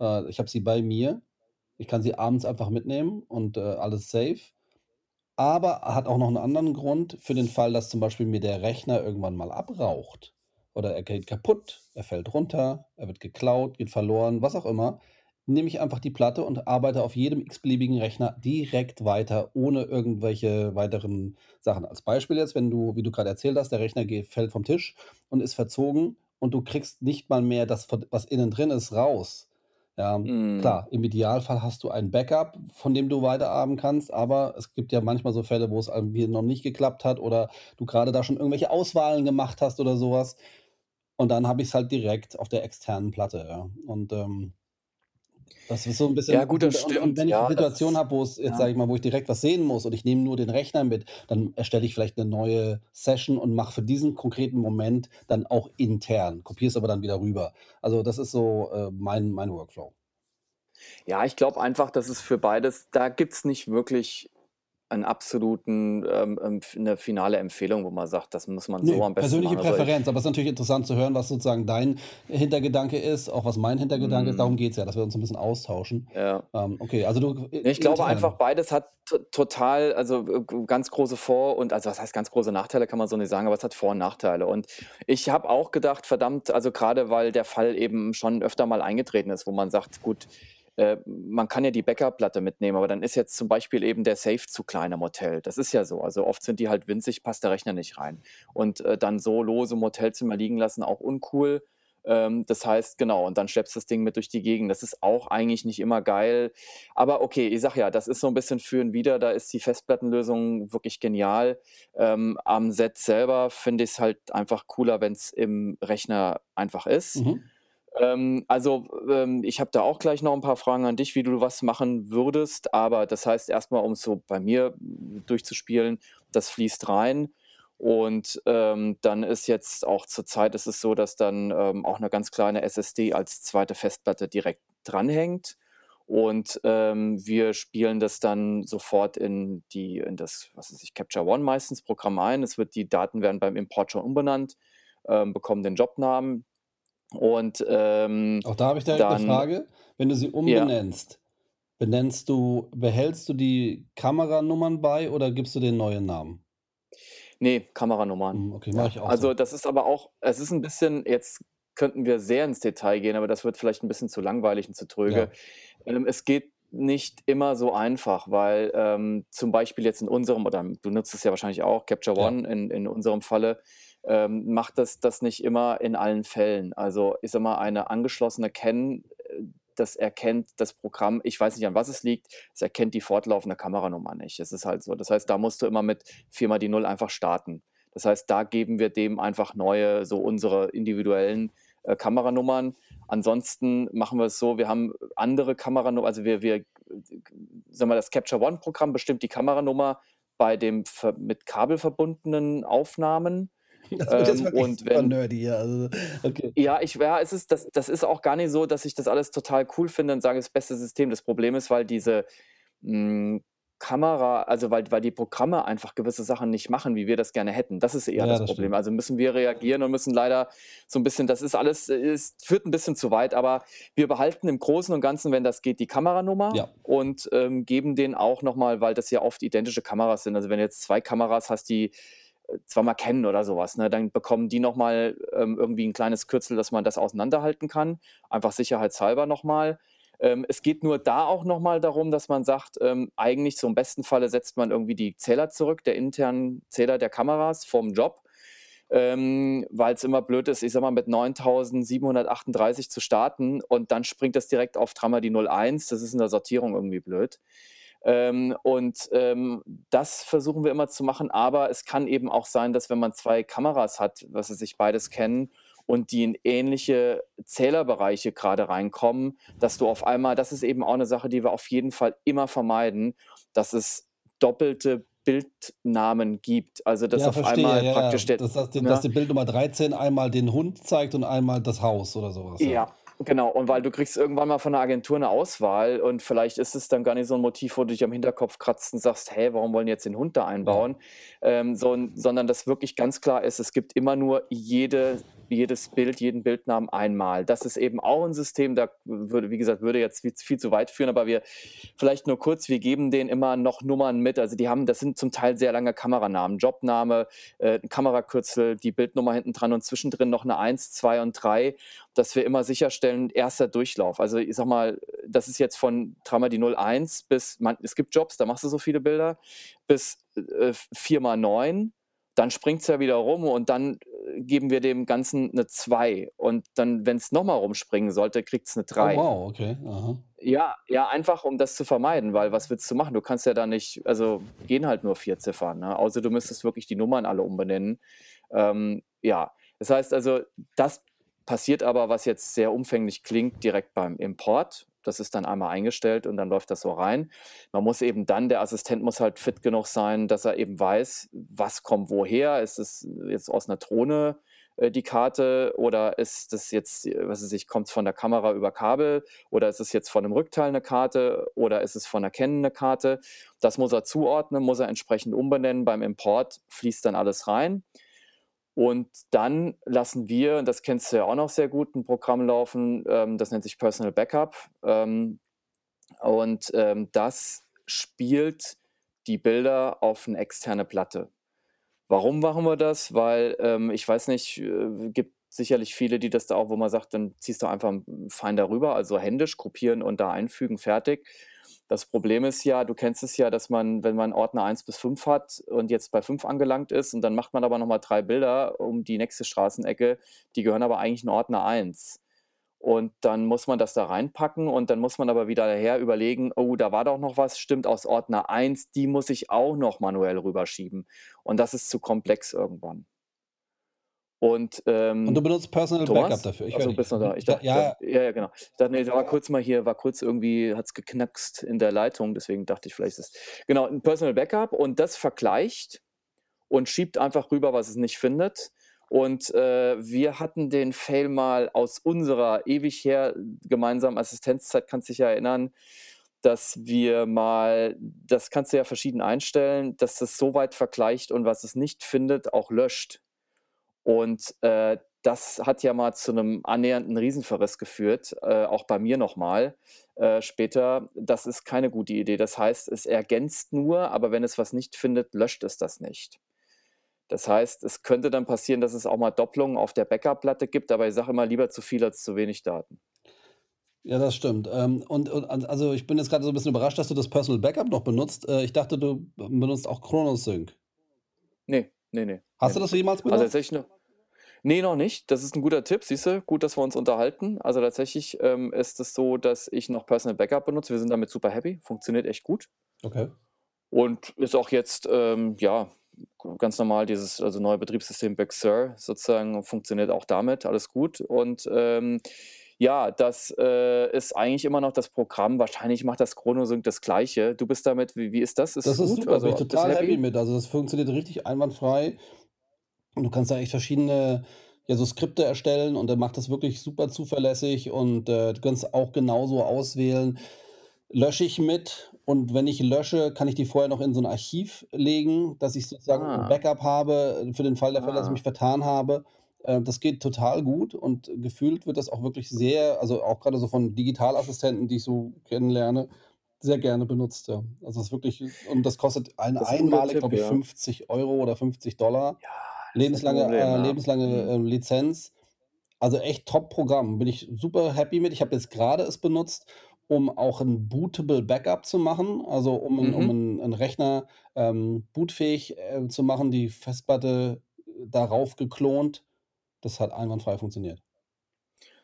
Äh, ich habe sie bei mir. Ich kann sie abends einfach mitnehmen und, äh, alles safe. Aber hat auch noch einen anderen Grund für den Fall, dass zum Beispiel mir der Rechner irgendwann mal abraucht oder er geht kaputt, er fällt runter, er wird geklaut, geht verloren, was auch immer, nehme ich einfach die Platte und arbeite auf jedem x-beliebigen Rechner direkt weiter, ohne irgendwelche weiteren Sachen. Als Beispiel jetzt, wenn du, wie du gerade erzählt hast, der Rechner geht fällt vom Tisch und ist verzogen und du kriegst nicht mal mehr das, was innen drin ist, raus. Ja, Mhm. klar, im Idealfall hast du ein Backup, von dem du weiterarbeiten kannst, aber es gibt ja manchmal so Fälle, wo es irgendwie noch nicht geklappt hat oder du gerade da schon irgendwelche Auswahlen gemacht hast oder sowas. Und dann habe ich's halt direkt auf der externen Platte, ja. Und, ähm, das ist so 'n Ja bisschen gut, das und und und stimmt. wenn ich Ja, das Situation habe, wo es jetzt, ja. sage ich mal wo ich direkt was sehen muss und ich nehme nur den Rechner mit, dann erstelle ich vielleicht 'ne neue Session und mache für diesen konkreten Moment dann auch intern, kopiere es aber dann wieder rüber. Also, das ist so, äh, mein mein Workflow. Ja, ich glaube einfach, dass es für beides da gibt's nicht wirklich einen absoluten, ähm, ähm, f 'ne finale Empfehlung, wo man sagt, das muss man so Ne, am besten persönliche machen. Also, i Präferenz, aber ist natürlich interessant zu hören, was sozusagen dein Hintergedanke ist, auch was mein Hintergedanke ist. Darum Mhm. geht's ja, dass wir uns 'n bisschen austauschen. Ja. Ähm, okay, also du Ne, ich glaube einfach, beides hat to total also, äh, ganz große Vor und also, was heißt ganz große Nachteile, kann man so nicht sagen, aber es hat Vor und Nachteile. Und ich habe auch gedacht: „Verdammt“ also, grade weil der Fall eben schon öfter mal eingetreten ist, wo man sagt: „Gut, äh, man kann ja die Backup-Platte mitnehmen“, aber dann ist jetzt zum Beispiel eben der Safe zu klein im Hotel. Das ist ja so. Also, oft sind die halt winzig, passt der Rechner nicht rein. Und, äh, dann so lose im Hotelzimmer liegen lassen, auch uncool. Ähm, das heißt genau, und dann schleppst du das Ding mit durch die Gegend. Das ist auch eigentlich nicht immer geil. Aber okay, ich sage ja, das ist so 'n bisschen für 'n Wider, da ist die Festplattenlösung wirklich genial. Ähm, am Set selber finde ich's halt einfach cooler, wenn's im Rechner einfach ist. Mhm. Ähm, also, ähm, ich habe da auch gleich noch 'n paar Fragen an dich, wie du was machen würdest, aber das heißt erst mal, um's so bei mir durchzuspielen, das fließt rein. Und, ähm, dann ist jetzt auch zur Zeit ist es so, dass dann, ähm, auch 'ne ganz kleine SSD als 2. Festplatte direkt dranhängt. Und, ähm, wir spielen das dann sofort in die in das, was weiß ich, Capture One meistens Programm ein. Es wird die Daten werden beim Import schon umbenannt, ähm, bekommen den Jobnamen und, ähm, Auch da habe ich direkt dann Frage. Wenn du sie Ja. umbenennst, benennst du behältst du die Kameranummern bei oder gibst du denen neue Namen? Ne, Kameranummern. Mhm, okay, mache Ja, ich auch also, so. das ist aber auch es ist 'n bisschen jetzt könnten wir sehr ins Detail gehen, aber das wird vielleicht 'n bisschen zu langweilig und zu dröge. Ja. Ähm, es geht nicht immer so einfach, weil, ähm, zum Beispiel jetzt in unserem oder du nutzt es ja wahrscheinlich auch, Capture Ja. One in in unserem Falle, ähm, macht das das nicht immer in allen Fällen. Also, ich sage mal, eine angeschlossene CAN, äh, das erkennt das Programm ich weiß nicht, an was es liegt, es erkennt die fortlaufende Kameranummer nicht. Es ist halt so. Das heißt, da musst du immer mit 4 mal die 0 einfach starten. Das heißt, da geben wir dem einfach neue so unsere individuellen, äh, Kameranummern. Ansonsten machen wir es so, wir haben andere Kameranu also, wir wir sagen wir, das Capture One Programm bestimmt die Kameranummer bei dem mit Kabel verbundenen Aufnahmen. [LAUGHS] Das wird jetzt Ähm, und wenn nerdy hier, also, okay. Ja, ich ja, es ist das das ist auch gar nicht so, dass ich das alles total cool finde und sage, das beste System. Das Problem ist, weil diese, hm, Kamera also, weil weil die Programme einfach gewisse Sachen nicht machen, wie wir das gerne hätten. Das ist eher Ja, das das Problem. stimmt. Also, müssen wir reagieren und müssen leider so 'n bisschen das ist alles es führt 'n bisschen zu weit, aber wir behalten im Großen und Ganzen, wenn das geht, die Kameranummer Ja. und, ähm, geben denen auch noch mal weil das ja oft identische Kameras sind. Also, wenn du jetzt 2 Kameras hast, die, zweimal Canon oder so was, ne, dann bekommen die noch mal, ähm, irgendwie 'n kleines Kürzel, dass man das auseinanderhalten kann, einfach sicherheitshalber noch mal. Ähm, es geht nur da auch noch mal darum, dass man sagt, ähm, eigentlich so im besten Falle setzt man irgendwie die Zähler zurück, der internen Zähler der Kameras vorm Job, ähm, weil's immer blöd ist, ich sage mal, mit 9.738 zu starten und dann springt das direkt auf dreimal die 01. Das ist in der Sortierung irgendwie blöd. Ähm, und, ähm, das versuchen wir immer zu machen, aber es kann eben auch sein, dass wenn man 2 Kameras hat, was weiß ich, beides kennen und die in ähnliche Zählerbereiche grade reinkommen, dass du auf einmal das ist eben auch 'ne Sache, die wir auf jeden Fall immer vermeiden, dass es doppelte Bildnamen gibt. Also, dass Ja, auf verstehe, einmal ja, ja. praktisch der Das heißt, dass ne? die Bildnummer 13 einmal den Hund zeigt und einmal das Haus oder so was, ja. Ja, genau. Und weil du kriegst irgendwann mal von der Agentur 'ne Auswahl und vielleicht ist es dann gar nicht so 'n Motiv, wo du dich am Hinterkopf kratzt und sagst: „Hä, warum wollen jetzt den Hund da Ja. einbauen?“ Ähm, son sondern dass wirklich ganz klar ist, es gibt immer nur jede jedes Bild, jeden Bildnamen einmal. Das ist eben auch ein System, da würde, wie gesagt, würde jetzt viel, viel, zu weit führen, aber wir vielleicht nur kurz, wir geben denen immer noch Nummern mit. Also die haben, das sind zum Teil sehr lange Kameranamen, Jobname, äh, Kamerakürzel, die Bildnummer hinten dran und zwischendrin noch eine 1, 2 und 3, dass wir immer sicherstellen, erster Durchlauf. Also ich sag mal, das ist jetzt von Trammer die 01 bis, man, es gibt Jobs, da machst du so viele Bilder, bis äh, 4x9 dann springt es ja wieder rum und dann äh, geben wir dem Ganzen eine 2. Und dann, wenn es nochmal rumspringen sollte, kriegt es eine 3. Oh, wow, okay. Aha. Ja, ja, einfach um das zu vermeiden, weil was willst du machen? Du kannst ja da nicht, also gehen halt nur vier Ziffern, ne? außer du müsstest wirklich die Nummern alle umbenennen. Ähm, ja, das heißt also, das passiert aber, was jetzt sehr umfänglich klingt, direkt beim Import. Das ist dann einmal eingestellt und dann läuft das so rein. Man muss eben dann der Assistent muss halt fit genug sein, dass er eben weiß, was kommt woher. Ist es jetzt aus 'ner Drohne, äh, die Karte oder ist das jetzt, äh, was weiß ich kommt's von der Kamera über Kabel oder ist es jetzt von 'nem Rückteil 'ne Karte oder ist es von 'ner Canon 'ne Karte? Das muss er zuordnen, muss er entsprechend umbenennen. Beim Import fließt dann alles rein. Und dann lassen wir, das kennst du ja auch noch sehr gut, 'n Programm laufen, ähm, das nennt sich Personal Backup. Ähm, und, ähm, das spielt die Bilder auf 'ne externe Platte. Warum machen wir das? Weil, ähm, ich weiß nicht, äh, gibt sicherlich viele, die das da auch wo man sagt, dann ziehst du einfach 'n Finder rüber, also händisch kopieren und da einfügen, fertig. Das Problem ist ja, du kennst es ja, dass man, wenn man Ordner 1 bis 5 hat und jetzt bei 5 angelangt ist und dann macht man aber noch mal 3 Bilder um die nächste Straßenecke, die gehören aber eigentlich in Ordner 1. Und dann muss man das da reinpacken und dann muss man aber wieder daher überlegen: „Oh, da war doch noch was, stimmt, aus Ordner 1, die muss ich auch noch manuell rüberschieben.“ Und das ist zu komplex irgendwann. Und, Und du ähm benutzt Personal Backup Thomas? dafür? Ich Ach höre so, dich. bist noch da. Ich Ja, dachte ja. ja, ja, genau. Ich dachte, ne, da war kurz mal hier war kurz irgendwie hat's geknackst in der Leitung, deswegen dachte ich, vielleicht ist es genau, 'n Personal Backup und das vergleicht und schiebt einfach rüber, was es nicht findet. Und, äh, wir hatten den Fail mal aus unserer ewig her gemeinsamen Assistenzzeit, kannst dich ja erinnern, dass wir mal das kannst du ja verschieden einstellen, dass das so weit vergleicht und was es nicht findet, auch löscht. Und, äh, das hat ja mal zu 'nem annähernden Riesenverriss geführt, äh, auch bei mir noch mal, äh, später. Das ist keine gute Idee. Das heißt, es ergänzt nur, aber wenn es was nicht findet, löscht es das nicht. Das heißt, es könnte dann passieren, dass es auch mal Doppelungen auf der Backup-Platte gibt, aber ich sage immer: „Lieber zu viel als zu wenig Daten.“ Ja, das stimmt. Ähm, und und also, ich bin jetzt grade so 'n bisschen überrascht, dass du das Personal Backup noch benutzt. Äh, ich dachte, du benutzt auch ChronoSync. Ne, ne, ne, Hast ne, du das jemals Also, benutzt? tatsächlich noch ne, noch nicht. Das ist 'n guter Tipp, siehst du? Gut, dass wir uns unterhalten. Also, tatsächlich, ähm, ist es so, dass ich noch Personal Backup benutze. Wir sind damit super happy, funktioniert echt gut. Okay. Und ist auch jetzt, ähm, ja, ganz normal dieses also, neue Betriebssystem Big Sur sozusagen funktioniert auch damit, alles gut. Und, ähm, ja, das, äh, ist eigentlich immer noch das Programm. Wahrscheinlich macht das ChronoSync das Gleiche. Du bist damit wie wie ist das? Ist Das ist gut? super, bin ich Also, total happy happy? mit. Also, das funktioniert richtig einwandfrei. Und du kannst da echt verschiedene, ja, so Skripte erstellen und der macht das wirklich super zuverlässig und, äh, du kannst auch genauso auswählen: „Lösche ich mit?“ Und wenn ich lösche, kann ich die vorher noch in so 'n Archiv legen, dass ich sozusagen 'n Ah. Backup habe, für den Fall der Fälle, dass ich mich Ah. vertan habe. Äh, das geht total gut und gefühlt wird das auch wirklich sehr also, auch grade so von Digitalassistenten, die ich so kennenlerne, sehr gerne benutzt, ja. Also, ist wirklich und das kostet ein Das ist 'n guter einmalig, Tipp, glaube ich, ja. 50 € oder 50 $, Ja, ist ja lebenslange Problem, äh, ja. lebenslange, Mhm. ähm, Lizenz. Also, echt Top-Programm. Bin ich super happy mit. Ich habe jetzt grade es benutzt, um auch 'n bootable Backup zu machen, also, um 'n um Mhm. 'n 'n Rechner, ähm, bootfähig, äh, zu machen, die Festplatte darauf geklont. Das hat einwandfrei funktioniert.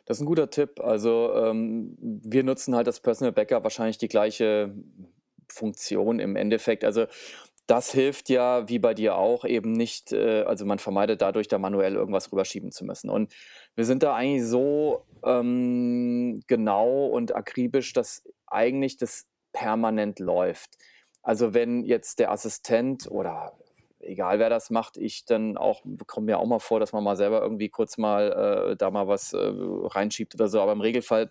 Das ist 'n guter Tipp. Also, ähm, wir nutzen halt das Personal Backup wahrscheinlich die gleiche Funktion im Endeffekt. Also, das hilft ja, wie bei dir auch, eben nicht äh, also, man vermeidet dadurch, da manuell irgendwas rüberschieben zu müssen. Und wir sind da eigentlich so, ähm, genau und akribisch, dass eigentlich das permanent läuft. Also, wenn jetzt der Assistent oder egal wer das macht, ich dann auch kommt mir auch mal vor, dass man mal selber irgendwie kurz mal, äh, da mal was, äh, reinschiebt oder so, aber im Regelfall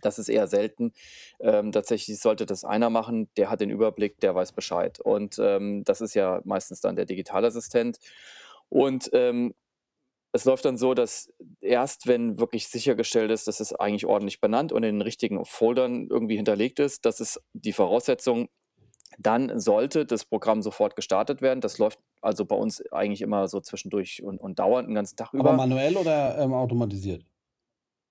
das ist eher selten. Ähm, tatsächlich sollte das einer machen, der hat den Überblick, der weiß Bescheid. Und, ähm, das ist ja meistens dann der Digitalassistent. Und, ähm, es läuft dann so, dass erst wenn wirklich sichergestellt ist, dass es eigentlich ordentlich benannt und in den richtigen Foldern irgendwie hinterlegt ist, das ist die Voraussetzung, dann sollte das Programm sofort gestartet werden. Das läuft also bei uns eigentlich immer so zwischendurch und und dauernd 'n ganzen Tag Aber über. manuell oder, ähm, automatisiert?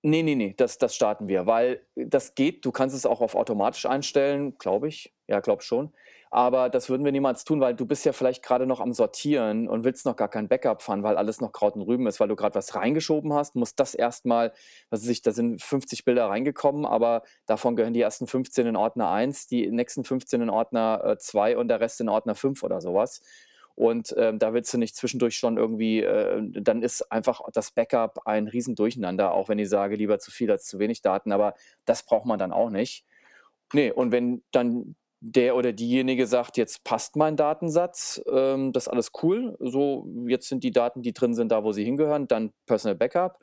Ne, ne, ne, das das starten wir, weil das geht. Du kannst es auch auf automatisch einstellen, glaube ich. Ja, glaube schon. Aber das würden wir niemals tun, weil du bist ja vielleicht grade noch am Sortieren und willst noch gar kein Backup fahren, weil alles noch Kraut und Rüben ist, weil du grad was reingeschoben hast, musst das erst mal was weiß ich, da sind 50 Bilder reingekommen, aber davon gehören die ersten 15 in Ordner 1, die nächsten 15 in Ordner, äh, 2 und der Rest in Ordner 5 oder so was. Und, ähm, da willst du nicht zwischendurch schon irgendwie äh, dann ist einfach das Backup ein Riesendurcheinander, auch wenn ich sage: „Lieber zu viel als zu wenig Daten“, aber das braucht man dann auch nicht. Ne, und wenn dann der oder diejenige sagt: „Jetzt passt mein Datensatz, ähm, das ist alles cool, so, jetzt sind die Daten, die drin sind, da, wo sie hingehören“, dann Personal Backup.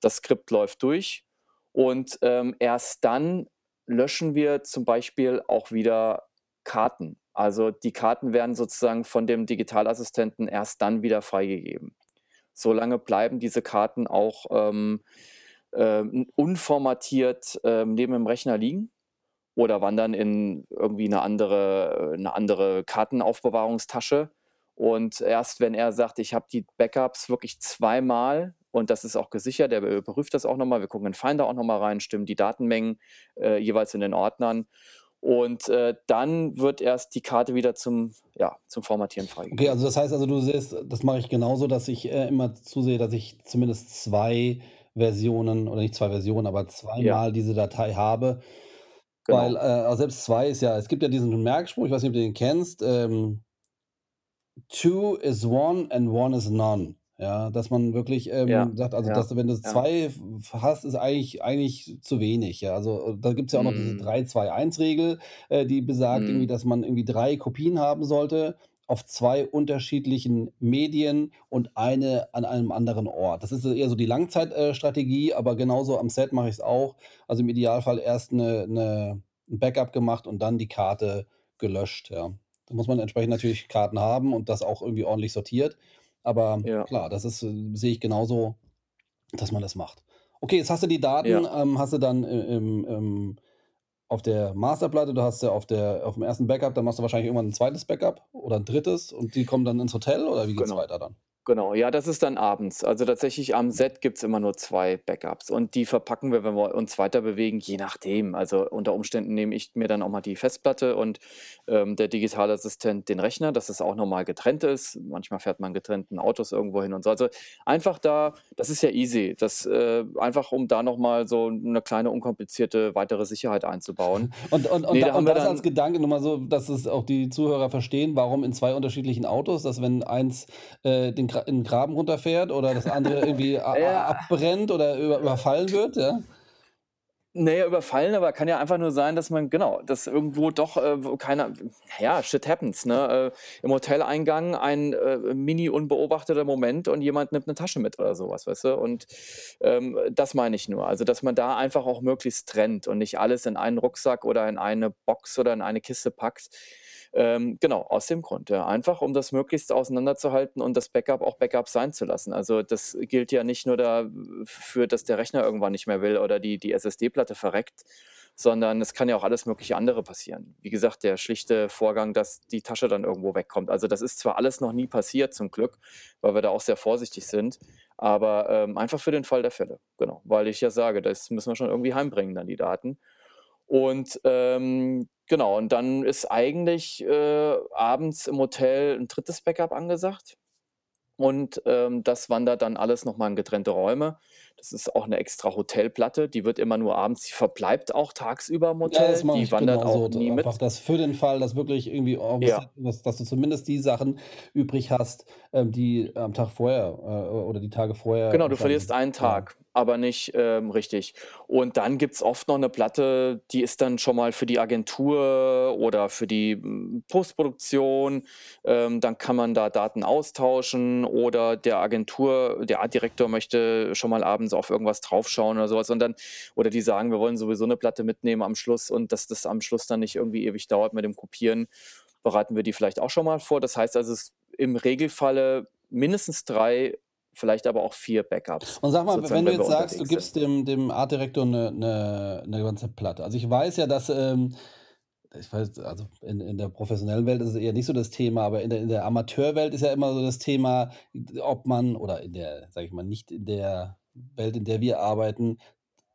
Das Skript läuft durch und, ähm, erst dann löschen wir zum Beispiel auch wieder Karten. Also, die Karten werden sozusagen von dem Digitalassistenten erst dann wieder freigegeben. Solange bleiben diese Karten auch, ähm, ähm, unformatiert, ähm, neben dem Rechner liegen oder wandern in irgendwie 'ne andere 'ne andere Kartenaufbewahrungstasche. Und erst wenn er sagt: „Ich habe die Backups wirklich zweimal und das ist auch gesichert“, er überprüft das auch noch mal. Wir gucken in Finder auch noch mal rein, stimmen die Datenmengen, äh, jeweils in den Ordnern. Und, äh, dann wird erst die Karte wieder zum ja, zum Formatieren Okay, freigegeben. also das heißt also, du siehst das mache ich genauso, dass ich, äh, immer zusehe, dass ich zumindest 2 Versionen oder nicht 2 Versionen, aber Ja. zweimal diese Datei habe, weil, Genau. äh also selbst 2 ist ja es gibt ja diesen Merkspruch, ich weiß nicht, ob du den kennst, ähm „Two is one and one is none“, ja, dass man wirklich, Ja, ähm, sagt also, dass ja, du, wenn du ja. 2 f hast, ist eigentlich eigentlich zu wenig, ja. Also, da gibt's ja auch noch diese Mhm. 3-2-1-Regel, äh, die besagt irgendwie, Mhm. dass man irgendwie 3 Kopien haben sollte auf 2 unterschiedlichen Medien und eine an einem anderen Ort. Das ist so eher so die Langzeit äh, Strategie, aber genauso am Set mache ich's auch. Also, im Idealfall erst 'ne 'ne 'n Backup gemacht und dann die Karte gelöscht, ja. Da muss man entsprechend natürlich Karten haben und das auch irgendwie ordentlich sortiert. Aber Ja. klar, das ist äh, sehe ich genauso, dass man das macht. Okay, jetzt hast du die Daten, Ja. ähm, hast du dann i im im auf der Masterplatte, du hast sie auf der aufm 1. Backup, dann machst du wahrscheinlich irgendwann 'n 2. Backup oder 'n 3. und die kommen dann ins Hotel oder wie geht's Genau. weiter dann? Genau. Ja, das ist dann abends. Also, tatsächlich am Set gibt's immer nur 2 Backups und die verpacken wir, wenn wir uns weiter bewegen, je nachdem. Also, unter Umständen nehme ich mir dann auch mal die Festplatte und, ähm, der Digitalassistent den Rechner, dass es auch noch mal getrennt ist. Manchmal fährt man getrennt in Autos irgendwo hin und so. Also, einfach da das ist ja easy, das, äh einfach um da noch mal so 'ne kleine unkomplizierte weitere Sicherheit einzubauen. [LAUGHS] Und und und Ne, da da und das als Gedanke nur mal so, dass es auch die Zuhörer verstehen, warum in 2 unterschiedlichen Autos, dass wenn eins, äh, den in 'n Graben runterfährt oder das andere irgendwie [LAUGHS] Ja. abbrennt oder über überfallen wird, ja? Na ja, überfallen, aber kann ja einfach nur sein, dass man genau, dass irgendwo doch, äh, keiner ja, shit happens, ne? Äh, im Hoteleingang ein, äh, mini unbeobachteter Moment und jemand nimmt 'ne Tasche mit oder so was, weißt du? Und, ähm, das meine ich nur. Also, dass man da einfach auch möglichst trennt und nicht alles in einen Rucksack oder in eine Box oder in eine Kiste packt. Ähm, genau, aus dem Grund, ja. Einfach, um das möglichst auseinanderzuhalten und das Backup auch Backup sein zu lassen. Also, das gilt ja nicht nur da f für, dass der Rechner irgendwann nicht mehr will oder die die SSD-Platte verreckt, sondern es kann ja auch alles mögliche andere passieren. Wie gesagt, der schlichte Vorgang, dass die Tasche dann irgendwo wegkommt. Also, das ist zwar alles noch nie passiert zum Glück, weil wir da auch sehr vorsichtig sind, aber, ähm, einfach für den Fall der Fälle, genau. Weil ich ja sage, das müssen wir schon irgendwie heimbringen dann die Daten. Und, ähm, genau, und dann ist eigentlich, äh, abends im Hotel 'n 3. Backup angesagt und, ähm, das wandert dann alles noch mal in getrennte Räume. Das ist auch 'ne extra Hotelplatte, die wird immer nur abends die verbleibt auch tagsüber im Ja, Hotel, mache die wandert auch genauso. D nie einfach mit. das für den Fall, dass wirklich irgendwie oh, Ja. was dass du zumindest die Sachen übrig hast, ähm, die am Tag vorher, äh, oder die Tage vorher Genau, du verlierst einen ja. Tag, aber nicht, ähm, richtig. Und dann gibt's oft noch 'ne Platte, die ist dann schon mal für die Agentur oder für die, hm, Postproduktion. Ähm, dann kann man da Daten austauschen oder der Agentur der Artdirektor möchte schon mal abends auf irgendwas draufschauen oder so was und dann oder die sagen: „Wir wollen sowieso 'ne Platte mitnehmen am Schluss“ und dass das am Schluss dann nicht irgendwie ewig dauert mit dem Kopieren, bereiten wir die vielleicht auch schon mal vor. Das heißt also, es im Regelfalle mindestens 3, vielleicht aber auch 4 Backups, Und sag mal, wenn du jetzt sagst, du gibst dem dem Artdirektor 'ne 'ne 'ne ganze Platte. Also, ich weiß ja, dass, ähm ich weiß also, in in der professionellen Welt ist es eher nicht so das Thema, aber in der in der Amateurwelt ist ja immer so das Thema, ob man oder in der, sage ich mal, nicht in der Welt, in der wir arbeiten,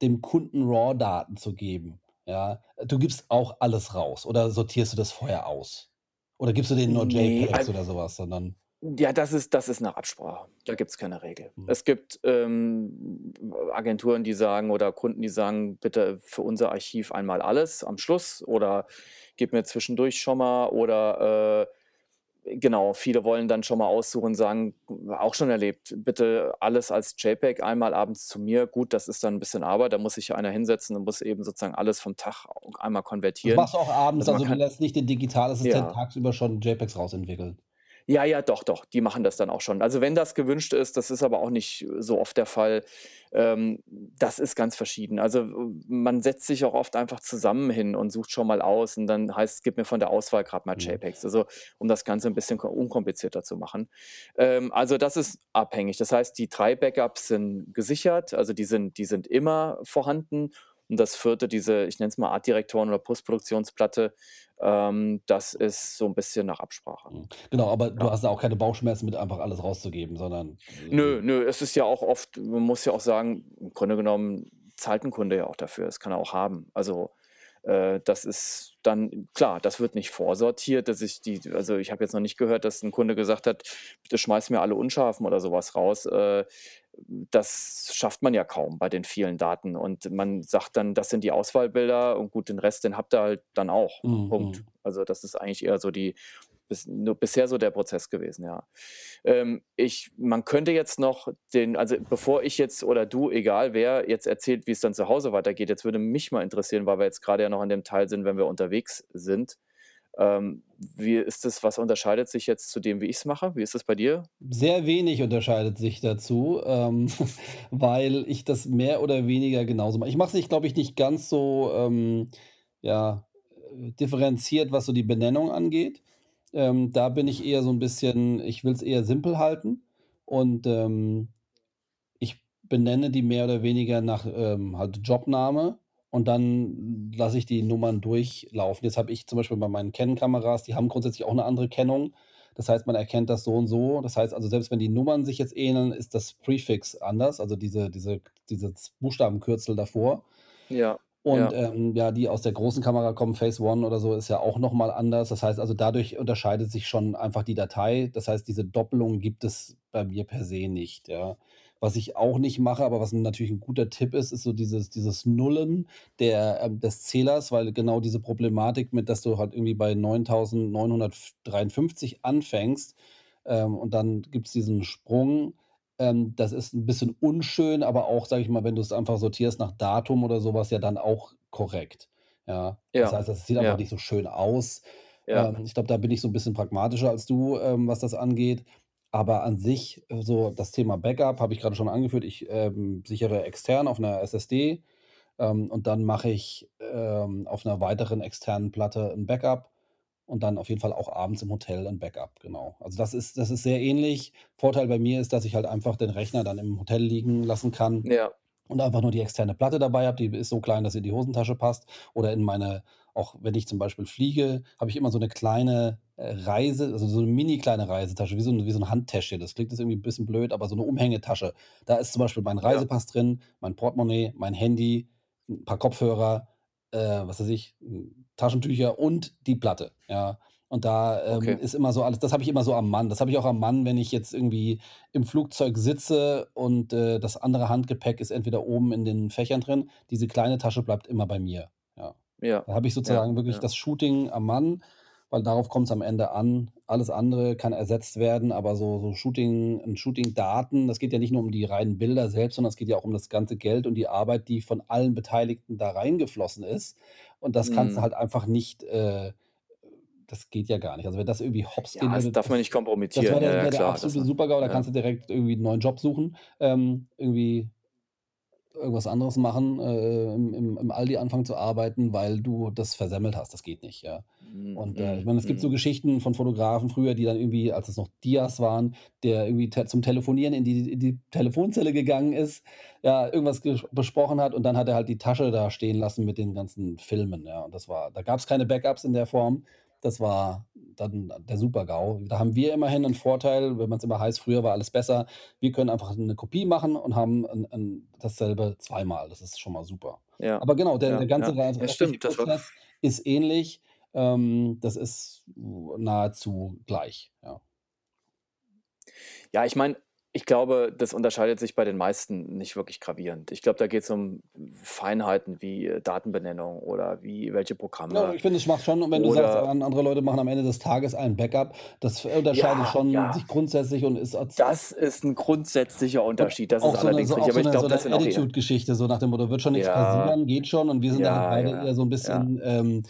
dem Kunden RAW-Daten zu geben, ja? Du gibst auch alles raus oder sortierst du das vorher aus? Oder gibst du denen nur Ne, JPEGs al oder so was, sondern Ja, das ist das ist 'ne Absprache. Da gibt's keine Regel. Mhm. Es gibt, ähm, Agenturen, die sagen oder Kunden, die sagen: „Bitte für unser Archiv einmal alles am Schluss oder gib mir zwischendurch schon mal“ oder, äh, genau, viele wollen dann schon mal aussuchen, sagen auch schon erlebt: „Bitte alles als JPEG einmal abends zu mir.“ Gut, das ist dann 'n bisschen Arbeit, da muss sich ja einer hinsetzen und muss eben sozusagen alles vom Tag einmal Das konvertieren. machst du auch abends, Also, also, du lässt nicht den Digitalassistent Ja. tagsüber schon JPEGs rausentwickeln? Ja, ja, doch, doch, die machen das dann auch schon. Also, wenn das gewünscht ist, das ist aber auch nicht so oft der Fall. Ähm, das ist ganz verschieden. Also, man setzt sich auch oft einfach zusammen hin und sucht schon mal aus und dann heißt's: „Gib mir von der Auswahl grad mal Mhm. JPEGs“, also, um das Ganze 'n bisschen ko unkomplizierter zu machen. Ähm, also, das ist abhängig. Das heißt, die 3 Backups sind gesichert, also, die sind die sind immer vorhanden und das 4., diese, ich nenne es mal Artdirektoren oder Postproduktionsplatte, ähm, das ist so 'n bisschen nach Absprache. Mhm. Genau, aber du Ja. hast da auch keine Bauchschmerzen mit, einfach alles rauszugeben, sondern Nö, nö, es ist ja auch oft man muss ja auch sagen, im Grunde genommen zahlt 'n Kunde ja auch dafür. Das kann er auch haben. Also, äh, das ist dann klar, das wird nicht vorsortiert, dass ich die also, ich habe jetzt noch nicht gehört, dass 'n Kunde gesagt hat: „Bitte schmeiß mir alle unscharfen“ oder so was raus. Äh, das schafft man ja kaum bei den vielen Daten und man sagt dann: „Das sind die Auswahlbilder und gut, den Rest, den habt ihr halt dann auch.“ Mhm, Punkt. mhm. Also, das ist eigentlich eher so die bis nur bisher so der Prozess gewesen, ja. Ähm, ich man könnte jetzt noch den also, bevor ich jetzt oder du, egal wer, jetzt erzählt, wie's dann zu Hause weitergeht, jetzt würde mich mal interessieren, weil wir jetzt grade ja noch an dem Teil sind, wenn wir unterwegs sind. Ähm, wie ist das was unterscheidet sich jetzt zu dem, wie ich's mache? Wie ist das bei dir? Sehr wenig unterscheidet sich dazu, ähm, [LAUGHS] weil ich das mehr oder weniger genauso mache. Ich mache es nicht glaube ich, nicht ganz so, ähm, ja, differenziert, was so die Benennung angeht. Ähm, da bin ich eher so 'n bisschen ich will's eher simpel halten und, ähm, ich benenne die mehr oder weniger nach, ähm, halt Jobname und dann lasse ich die Nummern durchlaufen. Jetzt habe ich zum Beispiel bei meinen Canon-Kameras die haben grundsätzlich auch 'ne andere Kennung. Das heißt, man erkennt das so und so. Das heißt also, selbst wenn die Nummern sich jetzt ähneln, ist das Prefix anders, also, diese diese dieses Buchstabenkürzel davor. Ja, Und, ja. ähm, ja, die aus der großen Kamera kommen, Phase One oder so, ist ja auch noch mal anders. Das heißt also, dadurch unterscheidet sich schon einfach die Datei. Das heißt, diese Doppelung gibt es bei mir per se nicht, ja. Was ich auch nicht mache, aber was natürlich 'n guter Tipp ist, ist so dieses dieses Nullen der ähm, des Zählers, weil genau diese Problematik mit, dass du halt irgendwie bei 9953 anfängst, ähm, und dann gibt's diesen Sprung. Ähm, das ist 'n bisschen unschön, aber auch, sage ich mal, wenn du's einfach sortierst nach Datum oder so was, ja dann auch korrekt, ja. Das Ja, heißt, das sieht einfach ja. nicht so schön aus. Ja. Ähm, ich glaube, da bin ich so 'n bisschen pragmatischer als du, ähm, was das angeht. Aber an sich, äh, so das Thema Backup habe ich grade schon angeführt. Ich, ähm, sichere extern auf 'ner SSD, ähm, und dann mache ich, ähm, auf 'ner weiteren externen Platte 'n Backup und dann auf jeden Fall auch abends im Hotel 'n Backup, genau. Also, das ist das ist sehr ähnlich. Vorteil bei mir ist, dass ich halt einfach den Rechner dann im Hotel liegen lassen kann Ja. und einfach nur die externe Platte dabei habe. Die ist so klein, dass sie in die Hosentasche passt oder in meine auch wenn ich zum Beispiel fliege, habe ich immer so 'ne kleine, Reise also, so 'ne mini kleine Reisetasche, wie so 'n wie so 'n Handtäschchen. Das klingt jetzt irgendwie 'n bisschen blöd, aber so 'ne Umhängetasche. Da ist zum Beispiel mein Ja. Reisepass drin, mein Portemonnaie, mein Handy, 'n paar Kopfhörer, äh, was weiß ich, Taschentücher und die Platte, ja. Und da, ähm, Okay. ist immer so alles das habe ich immer so am Mann. Das habe ich auch am Mann, wenn ich jetzt irgendwie im Flugzeug sitze und, äh, das andere Handgepäck ist entweder oben in den Fächern drin. Diese kleine Tasche bleibt immer bei mir, ja. Ja, Da habe ich ja, sozusagen wirklich ja. das Shooting am Mann, weil darauf kommt's am Ende an. Alles andere kann ersetzt werden, aber so so Shooting Shooting-Daten, das geht ja nicht nur um die reinen Bilder selbst, sondern es geht ja auch um das ganze Geld und die Arbeit, die von allen Beteiligten da reingeflossen ist. Und das kannst du Mhm. halt einfach nicht, äh das geht ja gar nicht. Also, wenn das irgendwie Hops gehen Ja, das würde, darf man das nicht das kompromittieren. wäre Ja, der ja, wäre der klar, das absolute? Super-GAU, da Ja. kannst du direkt irgendwie 'n neuen Job suchen, ähm, irgendwie irgendwas anderes machen, äh, im im Aldi anfangen zu arbeiten, weil du das versemmelt hast. Das geht nicht, ja. Mhm, Und, äh, ich mhm, meine, es gibt so mhm. Geschichten von Fotografen früher, die dann irgendwie, als es noch Dias waren, der irgendwie te zum Telefonieren in die in die Telefonzelle gegangen ist, ja, irgendwas besprochen hat und dann hat er halt die Tasche da stehen lassen mit den ganzen Filmen, ja. Und das war da gab's keine Backups in der Form. Das war dann der Super-GAU. Da haben wir immerhin 'n Vorteil, wenn man's immer heißt, früher war alles besser. Wir können einfach 'ne Kopie machen und haben 'n 'n dasselbe zweimal. Das ist schon mal super. Ja, Aber genau, der der ja, ganze ja. Ja, stimmt, das war Prozess ist ähnlich. Ähm, das ist nahezu gleich, ja. Ja, ich meine, ich glaube, das unterscheidet sich bei den meisten nicht wirklich gravierend. Ich glaube, da geht's um Feinheiten wie, äh, Datenbenennung oder wie welche Ja, Programme ich finde, es macht schon und wenn du sagst, oder an andere Leute machen am Ende des Tages ein Backup, das unterscheidet Ja, schon ja. sich grundsätzlich und ist als Das ist 'n grundsätzlicher Und Unterschied. Das ist auch so 'ne so allerdings auch richtig. so Aber ich 'ne so glaube, das 'ne sind auch eher Attitude-Geschichte, so nach dem Motto: „Wird schon nix Ja. passieren, geht schon.“ Und wir sind da halt Ja, beide ja, eher so 'n Ja. bisschen, ähm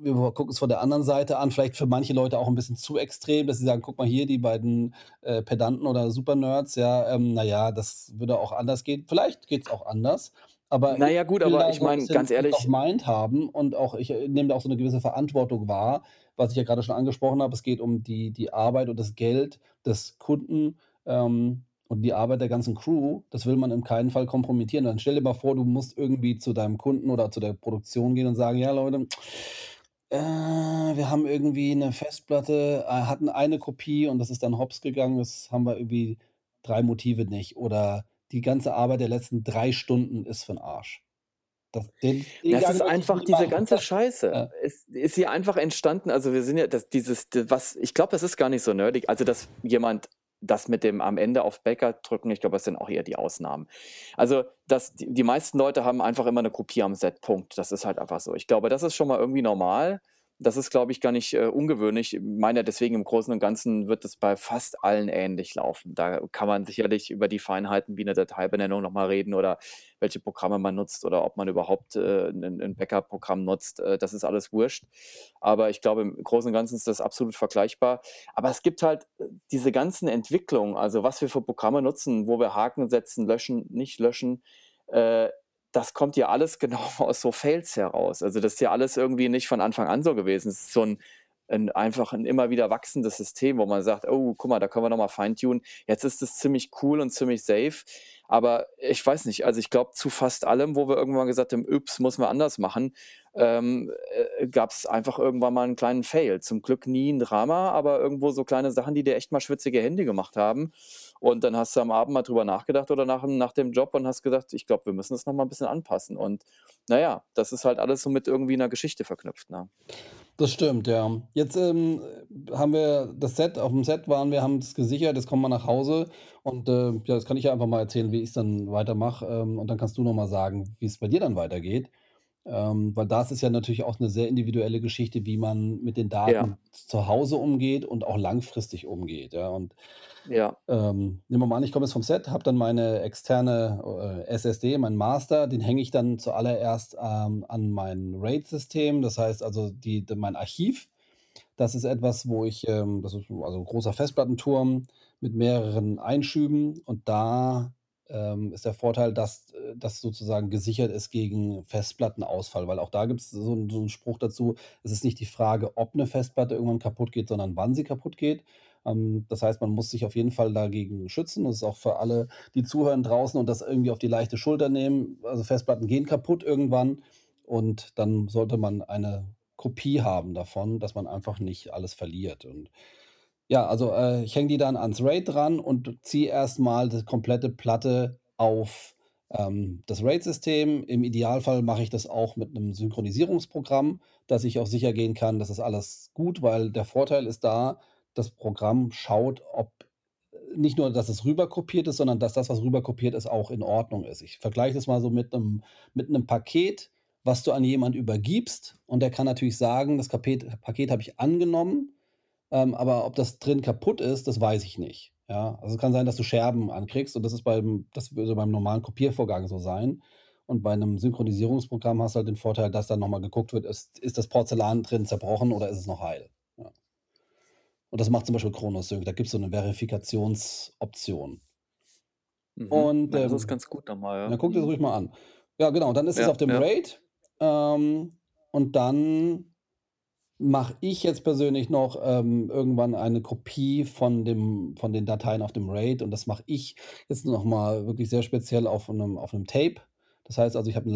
wir gucken's von der anderen Seite an, vielleicht für manche Leute auch 'n bisschen zu extrem, dass sie sagen: „Guck mal hier, die beiden, äh, Pedanten oder Super-Nerds, ja, ähm, na ja, das würde auch anders gehen.“ Vielleicht geht's auch anders, aber Na ich ja, gut, aber ich meine, ganz ehrlich Mind haben und auch ich, äh, nehme da auch so 'ne gewisse Verantwortung wahr, was ich ja grade schon angesprochen habe. Es geht um die die Arbeit und das Geld des Kunden, ähm, und die Arbeit der ganzen Crew. Das will man in keinen Fall kompromittieren. Dann stell dir mal vor, du musst irgendwie zu deinem Kunden oder zu der Produktion gehen und sagen: „Ja, Leute, äh, wir haben irgendwie 'ne Festplatte, äh, hatten eine Kopie und das ist dann Hops gegangen. Jetzt haben wir irgendwie 3 Motive nicht.“ Oder: „Die ganze Arbeit der letzten 3 Stunden ist für 'n Arsch.“ Das den den Das ist Gang möchte ich einfach nie diese machen. ganze Scheiße Ja. ist ist hier einfach entstanden. Also, wir sind ja das dieses d was ich glaube, das ist gar nicht so nerdig. Also, dass jemand das mit dem am Ende auf Backup drücken, ich glaube, das sind auch eher die Ausnahmen. Also, dass die die meisten Leute haben einfach immer 'ne Kopie am Set, Punkt. Das ist halt einfach so. Ich glaube, das ist schon mal irgendwie normal. Das ist, glaube ich, gar nicht, äh, ungewöhnlich. Meine deswegen im Großen und Ganzen wird es bei fast allen ähnlich laufen. Da kann man sicherlich über die Feinheiten wie 'ne Dateibenennung noch mal reden oder welche Programme man nutzt oder ob man überhaupt, äh, 'nen 'nen Backup-Programm nutzt. Äh, das ist alles wurscht. Aber ich glaube, im Großen und Ganzen ist das absolut vergleichbar. Aber es gibt halt, äh, diese ganzen Entwicklungen, also, was wir für Programme nutzen, wo wir Haken setzen, löschen, nicht löschen, äh, das kommt ja alles [LAUGHS] genau aus so Fails heraus. Also, das ist ja alles irgendwie nicht von Anfang an so gewesen. Es ist so 'n 'n einfach 'n immer wieder wachsendes System, wo man sagt: „Oh, guck mal, da können wir noch mal feintunen.“ Jetzt ist es ziemlich cool und ziemlich safe, aber ich weiß nicht, also, ich glaube, zu fast allem, wo wir irgendwann gesagt haben: „Ups, müssen wir anders machen“, ähm, äh, gab's einfach irgendwann mal 'n kleinen Fail. Zum Glück nie 'n Drama, aber irgendwo so kleine Sachen, die dir echt mal schwitzige Hände gemacht haben. Und dann hast du am Abend mal drüber nachgedacht oder nach'm nach dem Job und hast gesagt: „Ich glaube, wir müssen das noch mal 'n bisschen anpassen.“ Und na ja, das ist halt alles so mit irgendwie 'ner Geschichte verknüpft, ne? Das stimmt, ja. Jetzt, ähm, haben wir das Set auf'm Set waren wir, haben's gesichert, jetzt kommen wir nach Hause und, äh, ja, jetzt kann ich ja einfach mal erzählen, wie ich's dann weitermache, ähm, und dann kannst du noch mal sagen, wie's bei dir dann weitergeht. Ähm, weil das ist ja natürlich auch 'ne sehr individuelle Geschichte, wie man mit den Ja. Daten zu Hause umgeht und auch langfristig umgeht, ja. Und, Ja. ähm, nehmen wir mal an, ich komme jetzt vom Set, habe dann meine externe, äh, SSD, meinen Master, den hänge ich dann zuallererst, ähm, an mein RAID-System. Das heißt also, die d mein Archiv, das ist etwas, wo ich, ähm das ist also 'n großer Festplattenturm mit mehreren Einschüben und da, ähm, ist der Vorteil, dass, äh, das sozusagen gesichert ist gegen Festplattenausfall, weil auch da gibt's so 'n so 'n Spruch dazu: „Es ist nicht die Frage, ob 'ne Festplatte irgendwann kaputtgeht, sondern wann sie kaputtgeht.“ Ähm, das heißt, man muss sich auf jeden Fall dagegen schützen. Das ist auch für alle, die zuhören draußen und das irgendwie auf die leichte Schulter nehmen. Also, Festplatten gehen kaputt irgendwann und dann sollte man eine Kopie haben davon, dass man einfach nicht alles verliert. Und ja, also, äh, ich hänge die dann ans RAID dran und ziehe erst mal die komplette Platte auf, ähm, das RAID-System. Im Idealfall mache ich das auch mit 'nem Synchronisierungsprogramm, dass ich auch sichergehen kann, das ist alles gut, weil der Vorteil ist da, das Programm schaut, ob äh, nicht nur, dass es rüber kopiert ist, sondern dass das, was rüber kopiert ist, auch in Ordnung ist. Ich vergleiche das mal so mit 'nem mit 'nem Paket, was du an jemand übergibst und der kann natürlich sagen: „Das Kapet Paket habe ich angenommen, ähm, aber ob das drin kaputt ist, das weiß ich nicht.“ Ja, also, es kann sein, dass du Scherben ankriegst und das ist beim das würde beim normalen Kopiervorgang so sein. Und bei 'nem Synchronisierungsprogramm hast du halt den Vorteil, dass dann noch mal geguckt wird, ist ist das Porzellan drin zerbrochen oder ist es noch heil? Ja. Und das macht zum Beispiel Chronosync. Da gibt's so 'ne Verifikationsoption. Mhm. Und, Ja, das ist ähm ganz gut dann mal, ja, ja. guck dir's Mhm. ruhig mal an. Ja, genau, dann ist es auf dem. RAID, ähm, und dann mache ich jetzt persönlich noch, ähm, irgendwann eine Kopie von dem von den Dateien auf dem RAID und das mache ich jetzt noch mal wirklich sehr speziell auf 'nem auf 'nem Tape. Das heißt also, ich habe 'n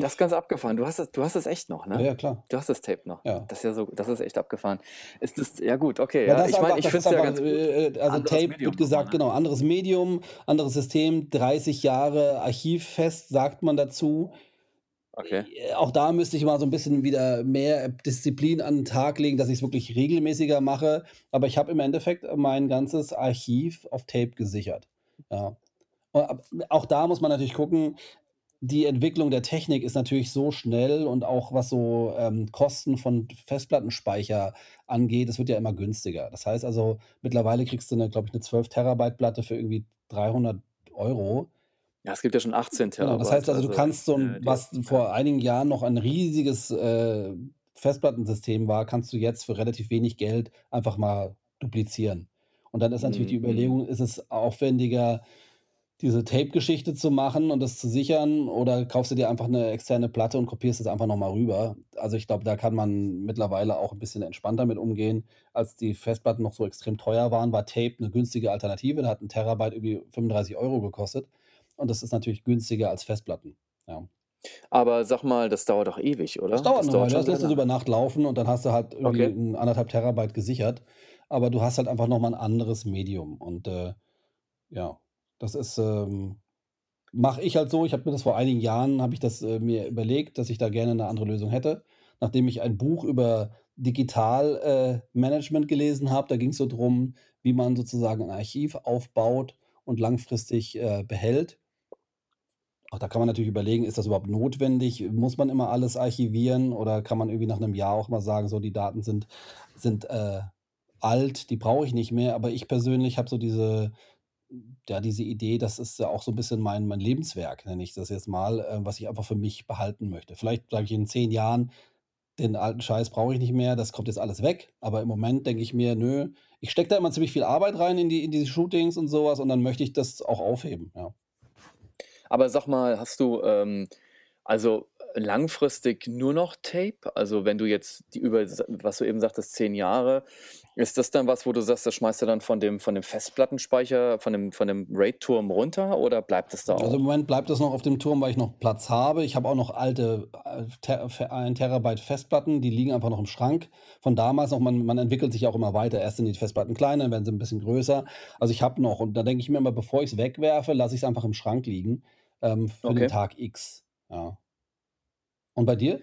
Das ist Langzeitarchiv ganz abgefahren. Du hast das du hast das echt noch, Ja, ne? ja, klar. Du hast das Tape noch. Ja. Das ist ja so das ist echt abgefahren. Ist das ja gut, okay, Ja, ja. Ich meine, ich das finde ist es ja ganz gut. äh, äh also, Anderes Tape wird Medium mal, gesagt ne? genau, anderes Medium, anderes System, 30 Jahre archivfest, sagt man dazu. Okay. Äh, auch da müsste ich mal so 'n bisschen wieder mehr Disziplin an 'n Tag legen, dass ich's wirklich regelmäßiger mache. Aber ich habe im Endeffekt mein ganzes Archiv auf Tape gesichert, ja. Äh, auch da muss man natürlich gucken, die Entwicklung der Technik ist natürlich so schnell und auch was so, ähm, Kosten von Festplattenspeicher angeht, es wird ja immer günstiger. Das heißt also, mittlerweile kriegst du glaube ich, 'ne 12 Terabyte Platte für irgendwie 300 €. Ja, es gibt ja schon 18 Genau, das heißt Terabyte, also, du also, kannst so 'n die was ja. vor einigen Jahren noch ein riesiges, äh, Festplattensystem war, kannst du jetzt für relativ wenig Geld einfach mal duplizieren. Und dann ist natürlich die Mhm, mhm. Überlegung, ist es aufwendiger, diese Tape-Geschichte zu machen und das zu sichern oder kaufst du dir einfach 'ne externe Platte und kopierst das einfach noch mal rüber? Also, ich glaube, da kann man mittlerweile auch 'n bisschen entspannter mit umgehen. Als die Festplatten noch so extrem teuer waren, war Tape 'ne günstige Alternative. Da hat 'n Terabyte irgendwie 35 € gekostet und das ist natürlich günstiger als Festplatten, ja. Aber sag mal, das dauert doch ewig, Das oder? dauert Das dauert Weile. schon Das lässt so über. Nacht laufen und dann hast du halt irgendwie Okay. 'n 1 1/2 Terabyte gesichert. Aber du hast halt einfach noch mal 'n anderes Medium und, äh, ja, das ist, ähm mache ich halt so. Ich habe mir das vor einigen Jahren habe ich das, äh, mir überlegt, dass ich da gerne 'ne andere Lösung hätte. Nachdem ich ein Buch über Digital äh, gelesen habe, da ging's so drum, wie man sozusagen 'n Archiv aufbaut und langfristig, äh, behält. Auch da kann man natürlich überlegen, ist das überhaupt notwendig? Muss man immer alles archivieren oder kann man irgendwie nach 'nem Jahr auch mal sagen: „So, die Daten sind sind, äh, alt, die brauche ich nicht mehr.“ Aber ich persönlich habe so diese ja, diese Idee, das ist ja auch so 'n bisschen mein mein Lebenswerk, nenne ich das jetzt mal, äh, was ich einfach für mich behalten möchte. Vielleicht sage ich in 10 Jahren: „Den alten Scheiß brauche ich nicht mehr, das kommt jetzt alles weg.“ Aber im Moment denke ich mir: „Nö“, ich stecke da immer ziemlich viel Arbeit rein in die in diese Shootings und so was und dann möchte ich das auch aufheben, ja. Aber sag mal, hast du, ähm, also, langfristig nur noch Tape? Also, wenn du jetzt die über was du eben sagtest, 10 Jahre, ist das dann was, wo du sagst, das schmeißt du dann von dem von dem Festplattenspeicher von dem von dem RAID-Turm runter oder bleibt es da Also, im auch? Moment bleibt das noch auf dem Turm, weil ich noch Platz habe. Ich habe auch noch alte, äh, Te Fe 1 Terabyte Festplatten, die liegen einfach noch im Schrank von damals noch. Man man entwickelt sich auch immer weiter. Erst sind die Festplatten kleiner, dann werden sie 'n bisschen größer. Also, ich habe noch und da denke ich mir immer, bevor ich's wegwerfe, lasse ich's einfach im Schrank liegen, ähm, für den Okay. Tag X, ja. Und bei dir?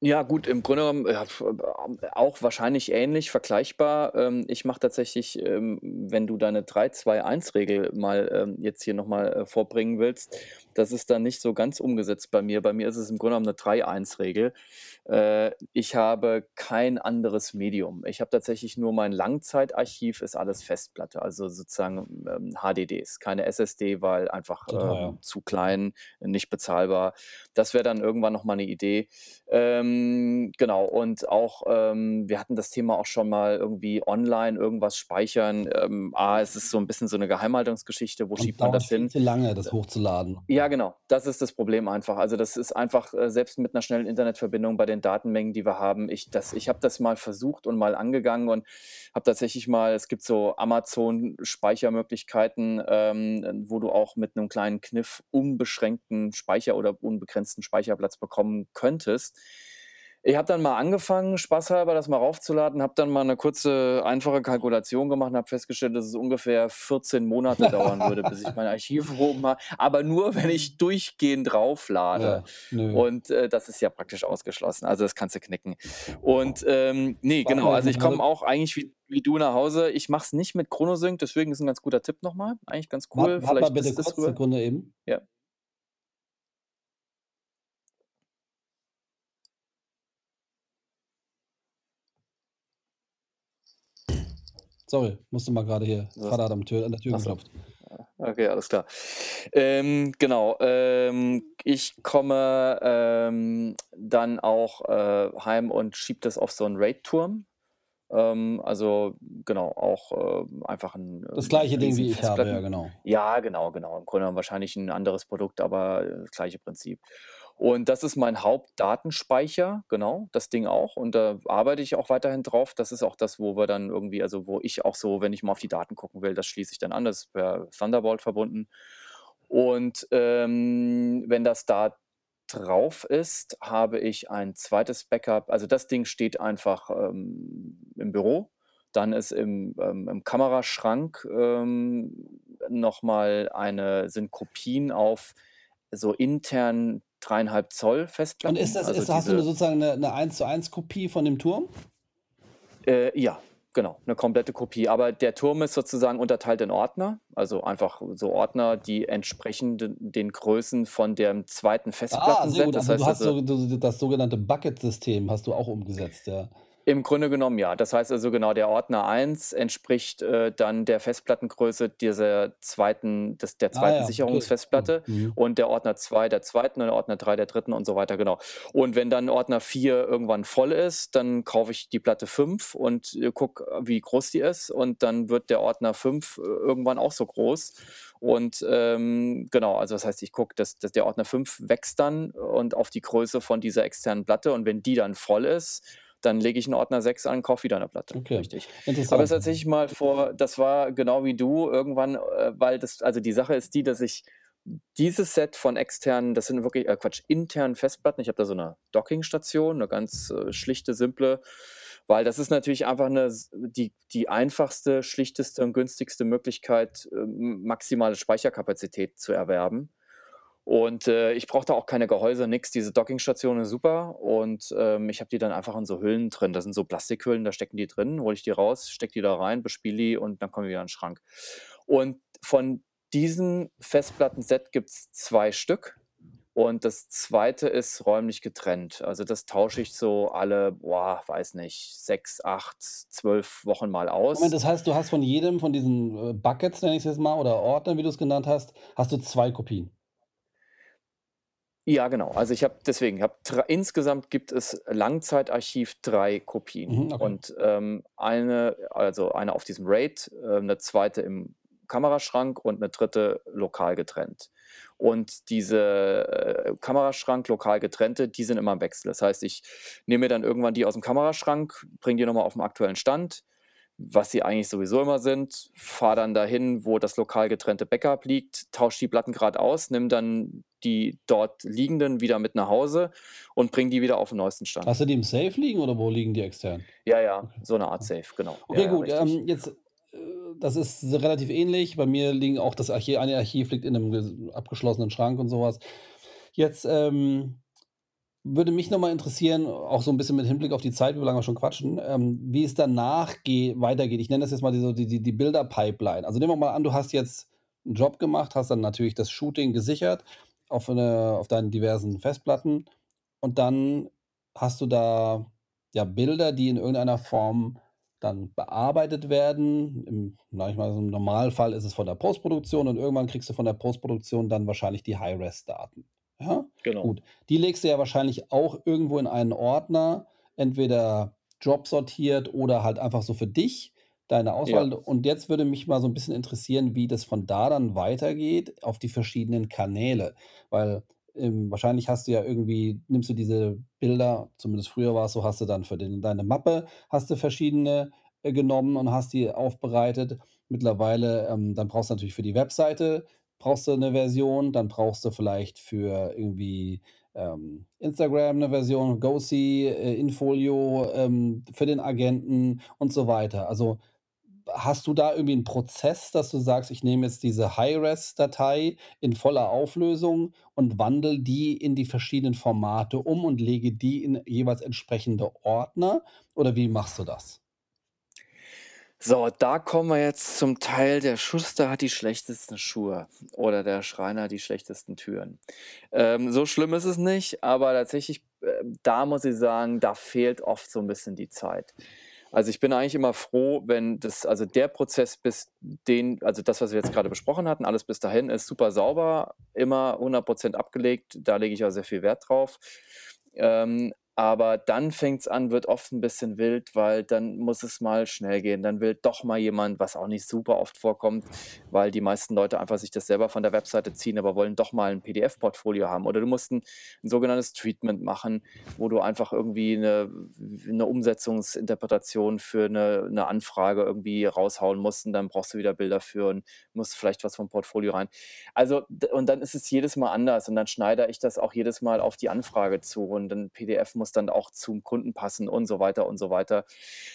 Ja gut, im Grunde genommen, ja, ähm, auch wahrscheinlich ähnlich, vergleichbar. Ähm, ich mache tatsächlich, ähm, wenn du deine 3-2-1-Regel mal, ähm, jetzt hier noch mal, äh, vorbringen willst, das ist da nicht so ganz umgesetzt bei mir. Bei mir ist es im Grunde genommen 'ne 3-1-Regel. Äh, ich habe kein anderes Medium. Ich habe tatsächlich nur mein Langzeitarchiv ist alles Festplatte, also, sozusagen, ähm, HDDs, keine SSD, weil einfach, Zu teuer. ähm, zu klein, nicht bezahlbar. Das wäre dann irgendwann noch mal 'ne Idee. Ähm, genau und auch, ähm, wir hatten das Thema auch schon mal irgendwie online irgendwas speichern. Ähm, A, es ist so 'n bisschen so 'ne Geheimhaltungsgeschichte. Wo Und schiebt man das viel hin? zu lange, das hochzuladen. Ja, genau, das ist das Problem einfach. Also, das ist einfach, äh, selbst mit 'ner schnellen Internetverbindung bei den Datenmengen, die wir haben ich ich habe das mal versucht und mal angegangen und habe tatsächlich mal es gibt so Amazon-Speichermöglichkeiten, ähm, wo du auch mit 'nem kleinen Kniff unbeschränkten Speicher oder unbegrenzten Speicherplatz bekommen könntest. Ich habe dann mal angefangen, spaßhalber das mal raufzuladen, habe dann mal 'ne kurze, einfache Kalkulation gemacht und habe festgestellt, dass es ungefähr 14 Monate [LAUGHS] dauern würde, bis ich mein Archiv oben ha aber nur, wenn ich durchgehend rauflade. Ja. Und, äh, das ist ja praktisch ausgeschlossen. Also, das kannst du knicken. Und, ähm, ne, Warte genau, also ich komme auch eigentlich wie wie du nach Hause. Ich mache es nicht mit Chronosync, deswegen ist 'n ganz guter Tipp noch mal. Eigentlich ganz cool. warte mal Vielleicht bitte kurz, Sekunde eben. ja. Sorry, musste mal grade hier? Vater hat am Tür an der Tür Ach so. geklopft. Ah, okay, alles klar. Ähm, genau, ähm, ich komme, ähm, dann auch, äh, heim und schiebe das auf so 'n RAID-Turm. Ähm, also, genau, auch, ähm, einfach 'n, Das ähm, gleiche Ding, riesen wie ich habe, ja genau. ja, genau, genau. Im Grunde wahrscheinlich 'n anderes Produkt, aber, äh, das gleiche Prinzip. Und das ist mein Hauptdatenspeicher, genau, das Ding auch. Und da arbeite ich auch weiterhin drauf. Das ist auch das, wo wir dann irgendwie also, wo ich auch so, wenn ich mal auf die Daten gucken will, das schließe ich dann an. Das ist per Thunderbolt verbunden. Und, ähm, wenn das da drauf ist, habe ich ein 2. Backup. Also, das Ding steht einfach, ähm, im Büro. Dann ist im, ähm im Kameraschrank, ähm, noch mal eine sind Kopien auf so intern 3,5 Zoll Und ist Festplatten, das also ist hast du 'ne diese sozusagen 'ne 'ne Eins-zu-eins-Kopie von dem Turm? Äh, ja, genau, 'ne komplette Kopie. Aber der Turm ist sozusagen unterteilt in Ordner, also einfach so Ordner, die entsprechen d den Größen von dem 2. Ah, sehr Festplattenset. Das Also, du heißt hast also so du das sogenannte Bucket-System hast du auch umgesetzt, ja. Im Grunde genommen ja. Das heißt also genau, der Ordner 1 entspricht, äh, dann der Festplattengröße dieser 2. des der Ah 2. ja, okay, cool. Sicherungsfestplatte Mhm. und der Ordner 2 der 2. und der Ordner 3 der 3. und so weiter, genau. Und wenn dann Ordner 4 irgendwann voll ist, dann kaufe ich die Platte 5 und, äh, gucke, wie groß die ist und dann wird der Ordner 5, äh, irgendwann auch so groß. Und, ähm, genau, also das heißt, ich gucke, dass dass der Ordner 5 wächst dann und auf die Größe von dieser externen Platte und wenn die dann voll ist, dann lege ich 'n Ordner 6 an, kaufe wieder 'ne Platte, Okay, richtig. Aber das tatsächlich mal vor das war genau wie du irgendwann, äh, weil das also, die Sache ist die, dass ich dieses Set von externen das sind wirklich äh, Quatsch, internen Festplatten. Ich habe da so 'ne Dockingstation, 'ne ganz, äh, schlichte, simple, weil das ist natürlich einfach 'ne s die die einfachste, schlichteste und günstigste Möglichkeit, ähm, maximale Speicherkapazität zu erwerben. Und, äh, ich brauche da auch keine Gehäuse, nix. Diese Dockingstation ist super und, ähm, ich habe die dann einfach in so Hüllen drin. Das sind so Plastikhüllen, da stecken die drin, hole ich die raus, stecke die da rein, bespiele die und dann kommen die wieder in 'n Schrank. Und von diesem Festplattenset gibt's 2 Stück und das 2. ist räumlich getrennt. Also, das tausche ich so alle, boah, weiß nicht, 6, 8, 12 Wochen mal Moment, aus. das heißt, du hast von jedem von diesen, äh, Buckets, nenne ich's jetzt mal, oder Ordnern, wie du's genannt hast, hast du 2 Kopien? Ja, genau. Also, ich habe deswegen, ich dr insgesamt gibt es Langzeitarchiv 3 Kopien Mhm, okay. und, ähm, eine also, eine auf diesem RAID, äh, 'ne 2. im Kameraschrank und 'ne 3. lokal getrennt. Und diese, äh, Kameraschrank lokal getrennte, die sind immer im Wechsel. Das heißt, ich nehme mir dann irgendwann die aus'm Kameraschrank, bringe die noch mal auf 'n aktuellen Stand, was sie eigentlich sowieso immer sind, fahre dann dahin, wo das lokal getrennte Backup liegt, tausche die Platten grad aus, nehme dann die dort liegenden wieder mit nach Hause und bringe die wieder auf 'n neuesten Stand. Hast du die im Safe liegen oder wo liegen die extern? Ja, ja, Okay, so 'ne Art. Safe, genau. Ja, Okay, ja, gut, richtig. ähm, jetzt, äh das ist relativ ähnlich. Bei mir liegen auch das Archi eine Archiv liegt in 'nem ges abgeschlossenen Schrank und so was. Jetzt, ähm, würde mich noch mal interessieren, auch so 'n bisschen mit Hinblick auf die Zeit, wie lange wir schon quatschen, ähm, wie es danach geh weitergeht. Ich nenne das jetzt mal die so die die Bilder-Pipeline. Also, nehmen wir mal an, du hast jetzt 'n Job gemacht, hast dann natürlich das Shooting gesichert auf 'ne auf deinen diversen Festplatten und dann hast du da, ja, Bilder, die in irgendeiner Form dann bearbeitet werden. Im ich mal, im Normalfall ist es von der Postproduktion und irgendwann kriegst du von der Postproduktion dann wahrscheinlich die High-Res-Daten, ja? Genau. Gut, die legst du ja wahrscheinlich auch irgendwo in einen Ordner, entweder jobsortiert oder halt einfach so für dich, deine Ja. Auswahl. Und jetzt würde mich mal so 'n bisschen interessieren, wie das von da dann weitergeht auf die verschiedenen Kanäle. Weil, ähm, wahrscheinlich hast du ja irgendwie nimmst du diese Bilder, zumindest früher war's so, hast du dann für den deine Mappe hast du verschiedene, äh, genommen und hast die aufbereitet. Mittlerweile, ähm dann brauchst du natürlich für die Webseite brauchst du 'ne Version, dann brauchst du vielleicht für irgendwie, ähm, Instagram 'ne Version, GoSee, äh, Infolio, ähm, für den Agenten und so weiter. Also, hast du da irgendwie 'n Prozess, dass du sagst: „Ich nehme jetzt diese High-Res-Datei in voller Auflösung und wandle die in die verschiedenen Formate um und lege die in jeweils entsprechende Ordner“, oder wie machst du das? So, da kommen wir jetzt zum Teil, der Schuster hat die schlechtesten Schuhe oder der Schreiner die schlechtesten Türen. Ähm, so schlimm ist es nicht, aber tatsächlich, äh, da muss ich sagen, da fehlt oft so 'n bisschen die Zeit. Also, ich bin eigentlich immer froh, wenn das also, der Prozess bis den also, das, was wir jetzt grade besprochen hatten, alles bis dahin ist super sauber, immer 100 % abgelegt. Da lege ich auch sehr viel Wert drauf. Ähm, aber dann fängt's an, wird oft 'n bisschen wild, weil dann muss es mal schnell gehen. Dann will doch mal jemand, was auch nicht super oft vorkommt, weil die meisten Leute einfach sich das selber von der Webseite ziehen, aber wollen doch mal 'n PDF-Portfolio haben. Oder du musst 'n 'n sogenanntes Treatment machen, wo du einfach irgendwie 'ne w 'ne Umsetzungsinterpretation für 'ne 'ne Anfrage irgendwie raushauen musst und dann brauchst du wieder Bilder für und musst vielleicht was vom Portfolio rein. Also, und dann ist es jedes Mal anders und dann schneidere ich das auch jedes Mal auf die Anfrage zu und 'n PDF muss dann auch zum Kunden passen und so weiter und so weiter.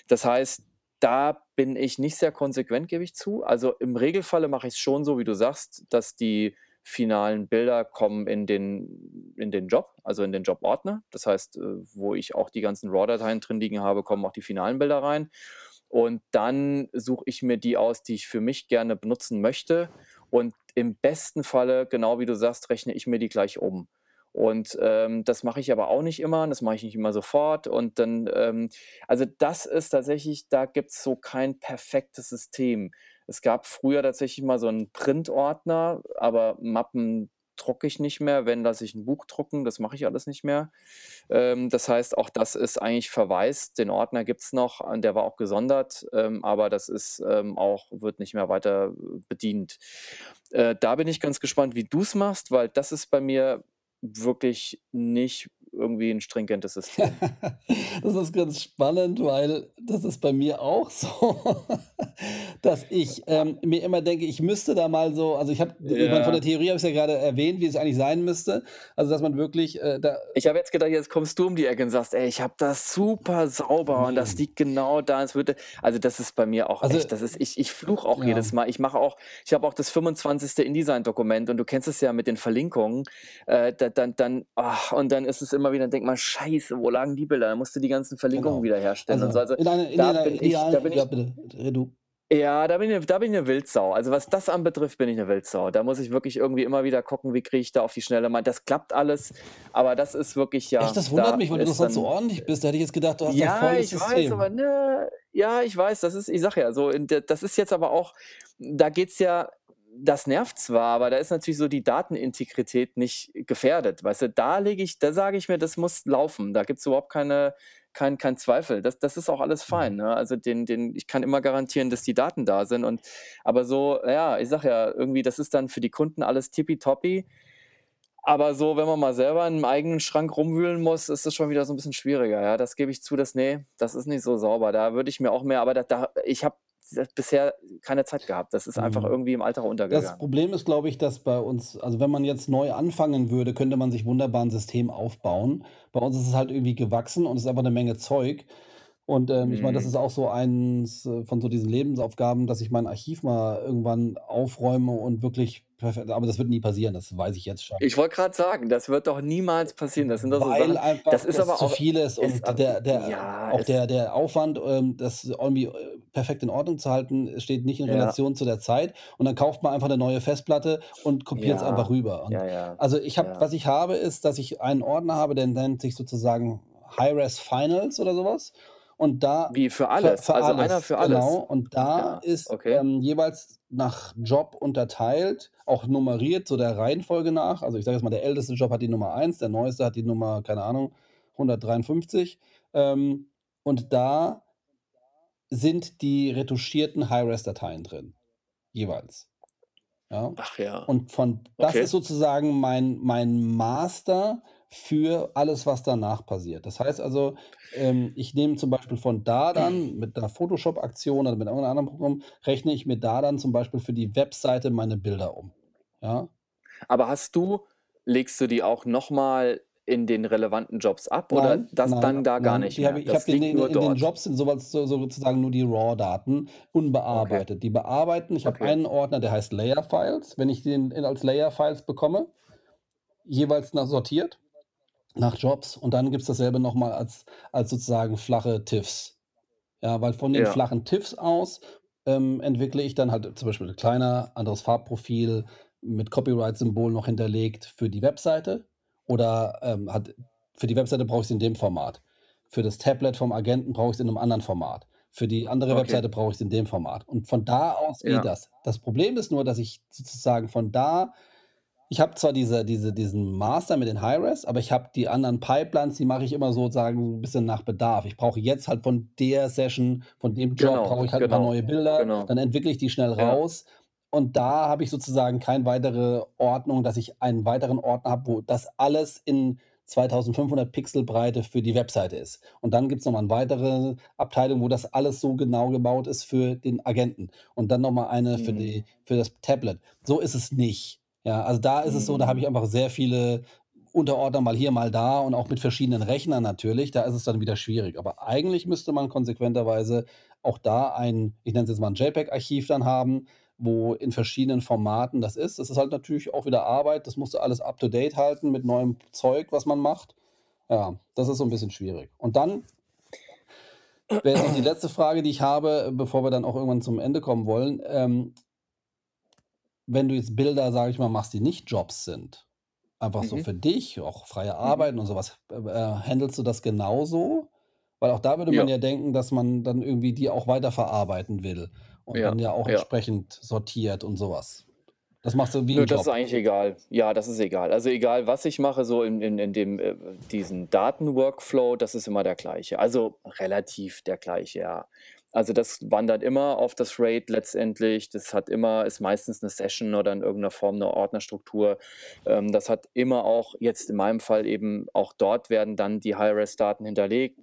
Das heißt, da bin ich nicht sehr konsequent, gebe ich zu. Also, im Regelfalle mache ich's schon so, wie du sagst, dass die finalen Bilder kommen in den in den Job, also, in den Jobordner. Das heißt, äh, wo ich auch die ganzen RAW-Dateien drin liegen habe, kommen auch die finalen Bilder rein. Und dann suche ich mir die aus, die ich für mich gerne benutzen möchte. Und im besten Falle, genau wie du sagst, rechne ich mir die gleich um. Und, ähm, das mache ich aber auch nicht immer das mache ich nicht immer sofort. Und dann, ähm also, das ist tatsächlich da gibt's so kein perfektes System. Es gab früher tatsächlich mal so 'n Print-Ordner, aber Mappen drucke ich nicht mehr. Wenn, lasse ich 'n Buch drucken, das mache ich alles nicht mehr. Ähm, das heißt, auch das ist eigentlich verwaist. Den Ordner gibt's noch und der war auch gesondert, ähm, aber das ist, ähm, auch wird nicht mehr weiter bedient. Äh, da bin ich ganz gespannt, wie du's machst, weil das ist bei mir wirklich nicht irgendwie 'n stringentes System. [LAUGHS] Das ist ganz spannend, weil das ist bei mir auch so, [LAUGHS] dass ich, ähm, mir immer denke, ich müsste da mal so also, ich habe ich meine, von der Ja. Theorie habe ich's ja grade erwähnt, wie es eigentlich sein müsste. Also, dass man wirklich, äh, da Ich habe jetzt gedacht, jetzt kommst du um die Ecke und sagst: „Ey, ich habe das super sauber und das liegt genau da, es würde“ also, das ist bei mir auch Also echt das ist ich ich fluche auch ja. jedes Mal. Ich mache auch ich habe auch das 25. InDesign-Dokument und du kennst es ja mit den Verlinkungen. Äh, da dann dann ach, und dann ist es immer wieder dann denkt man: „Scheiße, wo lagen die Bilder?“ Dann musst du die ganzen Verlinkungen Genau. wiederherstellen und so. Also, Also, in einer in da einer bin ich da bin ja, ich bitte, du. ja, da bin ich da bin ich 'ne Wildsau. Also, was das anbetrifft, bin ich 'ne Wildsau. Da muss ich wirklich irgendwie immer wieder gucken, wie kriege ich da auf die Schnelle mal das klappt alles, aber das ist wirklich Echt, ja, das wundert da mich, weil du ist sonst so ordentlich bist. Da hätte ich jetzt gedacht, du hast da Ja, das ich weiß, aber System. ne ja, ich weiß, das ist ich sage ja, so das ist jetzt aber auch da geht's ja das nervt zwar, aber da ist natürlich so die Datenintegrität nicht gefährdet. Weißt du, da lege ich da sage ich mir, das muss laufen. Da gibt's überhaupt keine kein kein Zweifel. Das das ist auch alles Mhm. fein, ne? Also, den den ich kann immer garantieren, dass die Daten da sind und aber so ja, ich sage ja, irgendwie, das ist dann für die Kunden alles tippitoppi. Aber so, wenn man mal selber im eigenen Schrank rumwühlen muss, ist das schon wieder so 'n bisschen schwieriger, ja. Das gebe ich zu, das ne, das ist nicht so sauber. Da würde ich mir auch mehr aber da da ich habe bisher keine Zeit gehabt. Das ist einfach Mhm. irgendwie im Alltag Das untergegangen. Problem ist, glaube ich, dass bei uns also, wenn man jetzt neu anfangen würde, könnte man sich wunderbar 'n System aufbauen. Bei uns ist es halt irgendwie gewachsen und es ist einfach 'ne Menge Zeug. Und, ähm, ich meine, das Mhm. ist auch so eins, äh, von so diesen Lebensaufgaben, dass ich mein Archiv mal irgendwann aufräume und wirklich perfe aber das wird nie passieren, das weiß ich jetzt schon. Ich wollte grad sagen, das wird doch niemals passieren. Das sind doch so Weil Sachen das einfach ist es aber zu auch viel ist ist und der der ja, auch es der der Aufwand, ähm, das irgendwie, äh, perfekt in Ordnung zu halten, steht nicht in Ja. Relation zu der Zeit. Und dann kauft man einfach 'ne neue Festplatte und kopiert's einfach Ja, rüber. Ja, ja, also, ich habe was ich habe, ist, dass ich einen Ordner habe, der nennt sich sozusagen High-Res Finals oder so was. Und da Wie für für alles? für Also, einer alles, für genau. alles? Und da Ja, ist, okay. ähm, jeweils nach Job unterteilt, auch nummeriert, so der Reihenfolge nach. Also, ich sage jetzt mal, der älteste Job hat die Nummer 1, der neueste hat die Nummer, keine Ahnung, 153. Ähm, und da sind die retuschierten High-Res-Dateien drin, jeweils, ja? Ach ja, Und von das ist okay. sozusagen mein mein Master für alles, was danach passiert. Das heißt also, ähm, ich nehme zum Beispiel von da dann [CLEARS THROAT] mit 'ner Photoshop-Aktion oder mit irgend 'nem anderen Programm rechne ich mir da dann zum Beispiel für die Webseite meine Bilder um, ja? Aber hast du legst du die auch noch mal in den relevanten Jobs ab oder Nein, das nein, dann da gar nein. nicht Die habe mehr? ich ich habe in nur in den? Jobs sind so was so sozusagen nur die RAW-Daten Okay, unbearbeitet. Die bearbeiten ich habe okay. einen Ordner, der heißt Layer Files. Wenn ich den in als Layer Files bekomme, jeweils nach sortiert nach Jobs und dann gibt's dasselbe noch mal als als sozusagen flache TIFFs. Ja, weil von den Ja, flachen TIFFs aus, ähm, entwickle ich dann halt zum Beispiel kleiner, anderes Farbprofil mit Copyright-Symbol noch hinterlegt für die Webseite oder, ähm, halt für die Webseite brauche ich's in dem Format. Für das Tablet vom Agenten brauche ich's in 'nem anderen Format. Für die andere okay. Webseite brauche ich's in dem Format. Und von da aus geht Ja. das. Das Problem ist nur, dass ich sozusagen von da ich habe zwar diese diese diesen Master mit den High-Res, aber ich habe die anderen Pipelines, die mache ich immer sozusagen 'n bisschen nach Bedarf. Ich brauche jetzt halt von der Session, von dem Job Genau, brauche ich halt 'n paar genau, neue Bilder, genau. dann entwickle ich die schnell Ja. raus und da habe ich sozusagen kein weitere Ordnung, dass ich einen weiteren Ordner habe, wo das alles in 2500 Pixel Breite für die Webseite ist. Und dann gibt's noch mal 'n weitere Abteilung, wo das alles so genau gebaut ist für den Agenten und dann noch mal eine für Mhm. die für das Tablet. So ist es nicht. Ja, also da ist es so, da habe Mhm. ich einfach sehr viele Unterordner mal hier, mal da und auch mit verschiedenen Rechnern natürlich. Da ist es dann wieder schwierig. Aber eigentlich müsste man konsequenterweise auch da ein, ich nenne es jetzt mal 'n JPEG-Archiv dann haben, wo in verschiedenen Formaten das ist. Das ist halt natürlich auch wieder Arbeit. Das musst du alles up to date halten mit neuem Zeug, was man macht. Ja, das ist so 'n bisschen schwierig. Und dann wäre jetzt noch die letzte Frage, die ich habe, bevor wir dann auch irgendwann zum Ende kommen wollen. Ähm wenn du jetzt Bilder, sage ich mal, machst, die nicht Jobs sind, einfach so Mhm. für dich, auch freie Mhm. Arbeiten und so was, äh, äh, handelst du das genauso? Weil auch da würde man Ja. ja denken, dass man dann irgendwie die auch weiterverarbeiten will und Ja, dann ja auch ja. entsprechend sortiert und so was. Das machst du wie Nö, das ist eigentlich egal. Ja, das ist egal. Also, egal, was ich mache, so in in in dem, äh diesen Daten-Workflow, das ist immer der gleiche. Also, relativ der gleiche, ja. Also, das wandert immer auf das RAID letztendlich. Das hat immer ist meistens 'ne Session oder in irgend 'ner Form 'ne Ordnerstruktur. Ähm, das hat immer auch jetzt in meinem Fall eben auch dort werden dann die High-Res-Daten hinterlegt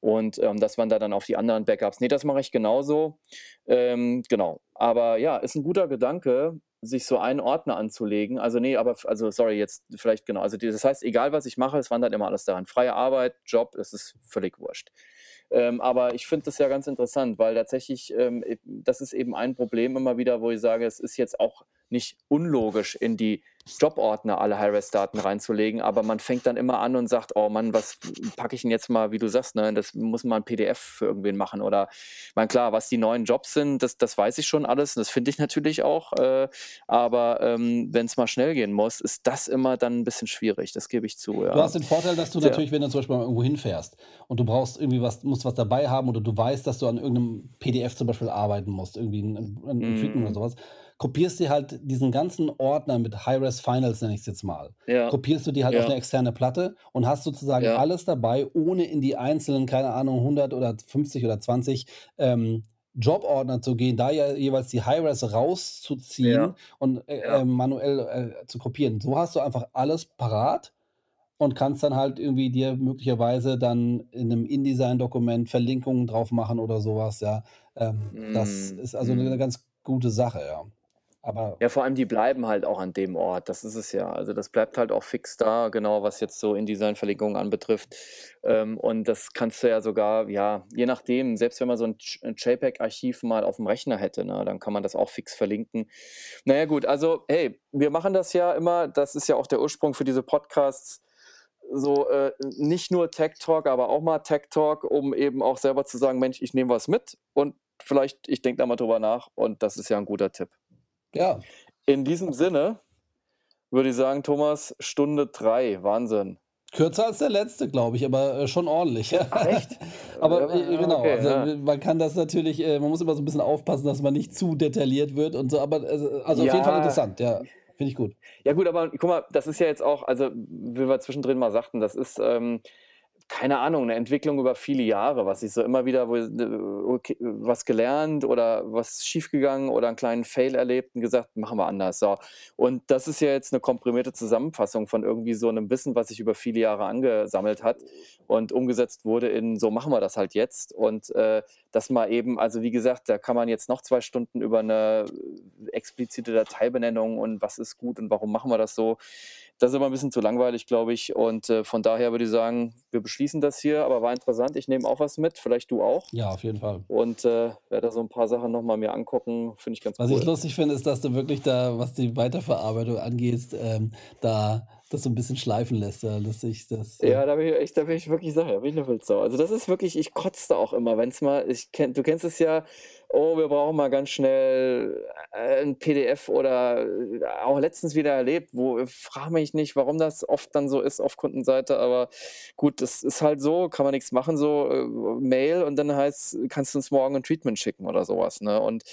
und, ähm, das wandert dann auf die anderen Backups. Ne, das mache ich genauso. Ähm, genau. Aber ja, ist 'n guter Gedanke, sich so einen Ordner anzulegen. Also, ne, aber also, sorry, jetzt vielleicht genau. Also, das heißt, egal was ich mache, es wandert immer alles dahin. Freie Arbeit, Job, es ist völlig wurscht. Ähm, aber ich finde das ja ganz interessant, weil tatsächlich, ähm, e das ist eben ein Problem immer wieder, wo ich sage, es ist jetzt auch nicht unlogisch, in die Jobordner alle High-Res-Daten reinzulegen, aber man fängt dann immer an und sagt: „Oh Mann, was packe ich 'n jetzt mal“ wie du sagst, ne, das muss mal 'n PDF für irgendwen machen oder ich meine, klar, was die neuen Jobs sind, das das weiß ich schon alles und das finde ich natürlich auch, äh, aber, ähm, wenn's mal schnell gehen muss, ist das immer dann 'n bisschen schwierig. Das gebe ich zu, Du hast ja. den Vorteil, dass du Tja. natürlich, wenn du zum Beispiel mal irgendwo hinfährst und du brauchst irgendwie was musst was dabei haben oder du weißt, dass du an irgend 'nem PDF zum Beispiel arbeiten musst, irgendwie 'n 'n 'n Treatment oder Mhm. Kopierst dir halt diesen ganzen Ordner mit High-Res Finals, nenne ich's jetzt mal Ja, kopierst du dir halt auf 'ne ja. externe Platte und hast sozusagen Ja. alles dabei, ohne in die einzelnen, keine Ahnung, 100 oder 50 oder 20, ähm, Jobordner zu gehen, da ja jeweils die High-Res rauszuziehen Ja, und, äh, ja. ähm, manuell, äh, zu kopieren. So hast du einfach alles parat und kannst dann halt irgendwie dir möglicherweise dann in 'nem InDesign-Dokument Verlinkungen drauf machen oder so was, ja. Ähm, das Mhm, ist also 'ne 'ne mhm. ganz gute Sache, ja. Aber Ja, vor allem, die bleiben halt auch an dem Ort. Das ist es ja. Also, das bleibt halt auch fix da, genau, was jetzt so InDesign-Verlinkungen anbetrifft. Ähm, und das kannst du ja sogar ja, je nachdem, selbst wenn man so 'n J 'n JPEG-Archiv mal auf'm Rechner hätte, ne, dann kann man das auch fix verlinken. Na ja, gut, also, hey, wir machen das ja immer das ist ja auch der Ursprung für diese Podcasts, so, äh, nicht nur Tech Talk, aber auch mal Tech Talk, um eben auch selber zu sagen: „Mensch, ich nehme was mit und vielleicht ich denke da mal drüber nach“ und das ist ja 'n guter Tipp. Ja. In diesem Sinne würde ich sagen, Thomas, Stunde 3, Wahnsinn. Kürzer als der letzte, glaube ich, aber, äh, schon ordentlich. Ach [LAUGHS] echt? Aber, Ja, äh, ja, genau, okay, also, ja. man kann das natürlich äh, man muss immer so 'n bisschen aufpassen, dass man nicht zu detailliert wird und so, aber also also, auf jeden Fall Ja. interessant, ja. Finde ich gut. Ja gut, aber guck mal, das ist ja jetzt auch also, wie wir zwischendrin mal sagten, das ist, ähm, keine Ahnung, 'ne Entwicklung über viele Jahre, was ich so immer wieder wo okay, was gelernt oder was schiefgegangen oder 'n kleinen Fail erlebt und gesagt: „Machen wir anders“, so. Und das ist ja jetzt 'ne komprimierte Zusammenfassung von irgendwie so 'nem Wissen, was sich über viele Jahre angesammelt hat und umgesetzt wurde in: „So machen wir das halt jetzt.“ Und, äh, das mal eben also, wie gesagt, da kann man jetzt noch 2 Stunden über 'ne explizite Dateibenennung und was ist gut und warum machen wir das so das ist aber ein bisschen zu langweilig, glaube ich. Und äh, von daher würde ich sagen, wir beschließen das hier, aber war interessant. Ich nehme auch was mit, vielleicht du auch. Ja, auf jeden Fall. Und äh, werde da so ein paar Sachen nochmal mir angucken. Finde ich ganz Was cool. ich lustig finde, ist, dass du wirklich da, was die Weiterverarbeitung angeht, ähm, da das so ein bisschen schleifen lässt. Ja, dass ich das, äh, Ja, da bin ich echt, da bin ich wirklich Sache, da bin ich eine Wildsau. Also das ist wirklich, ich kotzte auch immer, wenn es mal, ich kenn, du kennst es ja, oh, wir brauchen mal ganz schnell äh, ein PDF oder äh, auch letztens wieder erlebt, wo äh, frage mich nicht, warum das oft dann so ist auf Kundenseite, aber gut, das ist halt so, kann man nichts machen, so äh, Mail und dann heißt, kannst du uns morgen ein Treatment schicken oder sowas, ne? Und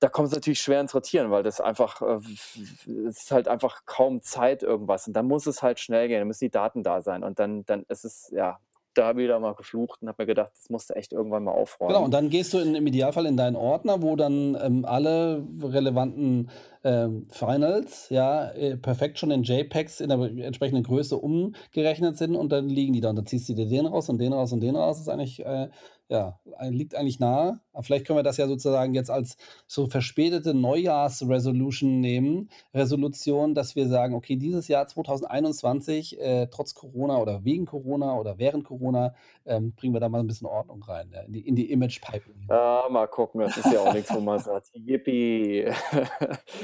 da kommt es natürlich schwer ins Sortieren, weil das einfach, es ist halt einfach kaum Zeit irgendwas. Und dann muss es halt schnell gehen, dann müssen die Daten da sein. Und dann, dann ist es, ja, da habe ich wieder mal geflucht und habe mir gedacht, das musst du echt irgendwann mal Genau, aufräumen. und dann gehst du in, im Idealfall in deinen Ordner, wo dann ähm, alle relevanten ähm, Finals, ja, äh, perfekt schon in JPEGs in der entsprechenden Größe umgerechnet sind und dann liegen die da und dann ziehst du dir den raus und den raus und den raus. Das ist eigentlich, äh, ja, liegt eigentlich nahe. Aber vielleicht können wir das ja sozusagen jetzt als so verspätete Neujahrsresolution nehmen, Resolution, dass wir sagen, okay, dieses Jahr 2021, äh, trotz Corona oder wegen Corona oder während Corona, ähm, bringen wir da mal ein bisschen Ordnung rein, ja, in die, in die Image-Pipeline. Ja, mal gucken, das ist ja auch nichts, wo man sagt, yippie.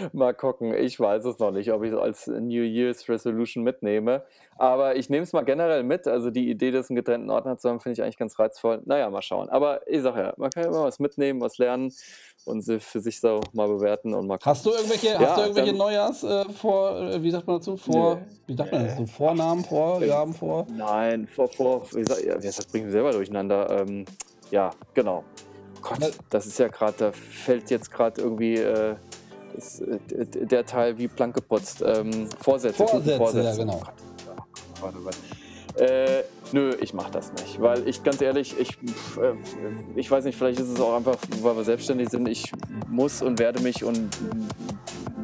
[LAUGHS] Mal gucken, ich weiß es noch nicht, ob ich es als New Year's Resolution mitnehme. Aber ich nehme es mal generell mit. Also die Idee, das einen getrennten Ordner zu haben, finde ich eigentlich ganz reizvoll. Naja, mal schauen. Aber ich sage ja, man kann ja immer was mitnehmen, was lernen und sie für sich so mal bewerten und mal Hast du gucken. irgendwelche, hast du Ja, irgendwelche dann, Neujahrs äh, vor, äh, wie sagt man dazu? Vor, nee, wie sagt man nee, Vornamen, Vorgaben, vor? nein, vor, vor, wie sag, ja, das bringen wir selber durcheinander. Ähm, ja, genau. Gott, das ist ja gerade, da fällt jetzt gerade irgendwie äh, das, äh, der Teil wie blank geputzt. Ähm, Vorsätze, Vorsätze, ja Vorsätze. Oh genau. Oh Gott. Äh, nö, ich mach das nicht, weil ich ganz ehrlich, ich, äh, ich weiß nicht, vielleicht ist es auch einfach, weil wir selbstständig sind. Ich muss und werde mich und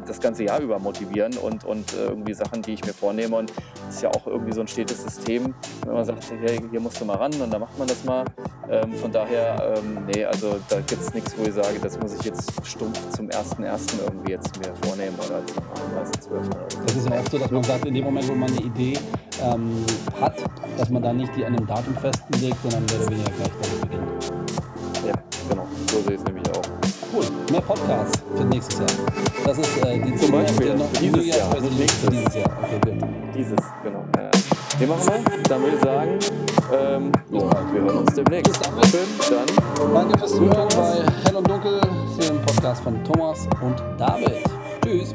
das ganze Jahr über motivieren und, und äh, irgendwie Sachen, die ich mir vornehme. Und das ist ja auch irgendwie so ein stetes System, wenn man sagt, hey, hier musst du mal ran und dann macht man das mal. Ähm, von daher, ähm, nee, also da gibt es nichts, wo ich sage, das muss ich jetzt stumpf zum 1.1. irgendwie jetzt mir vornehmen oder zum 31.12. oder so. Das ist ja oft so, dass man sagt, in dem Moment, wo man eine Idee ähm, hat, dass man da nicht die an einem Datum festlegt, sondern mehr oder weniger gleich damit beginnt. Ja, genau, so sehe ich es nämlich auch. Cool, mehr Podcasts für nächstes Jahr. Das ist äh, die Zum Beispiel, für dieses Jahr, für nächstes. dieses Jahr. Okay, gut. Dieses, genau. Ja. Den machen wir. Dann würde ich sagen, ähm, ja, bald. wir hören uns demnächst. Bis dann. Schön, dann. Danke fürs Zuhören bei Hell und Dunkel, dem Podcast von Thomas und David. Tschüss.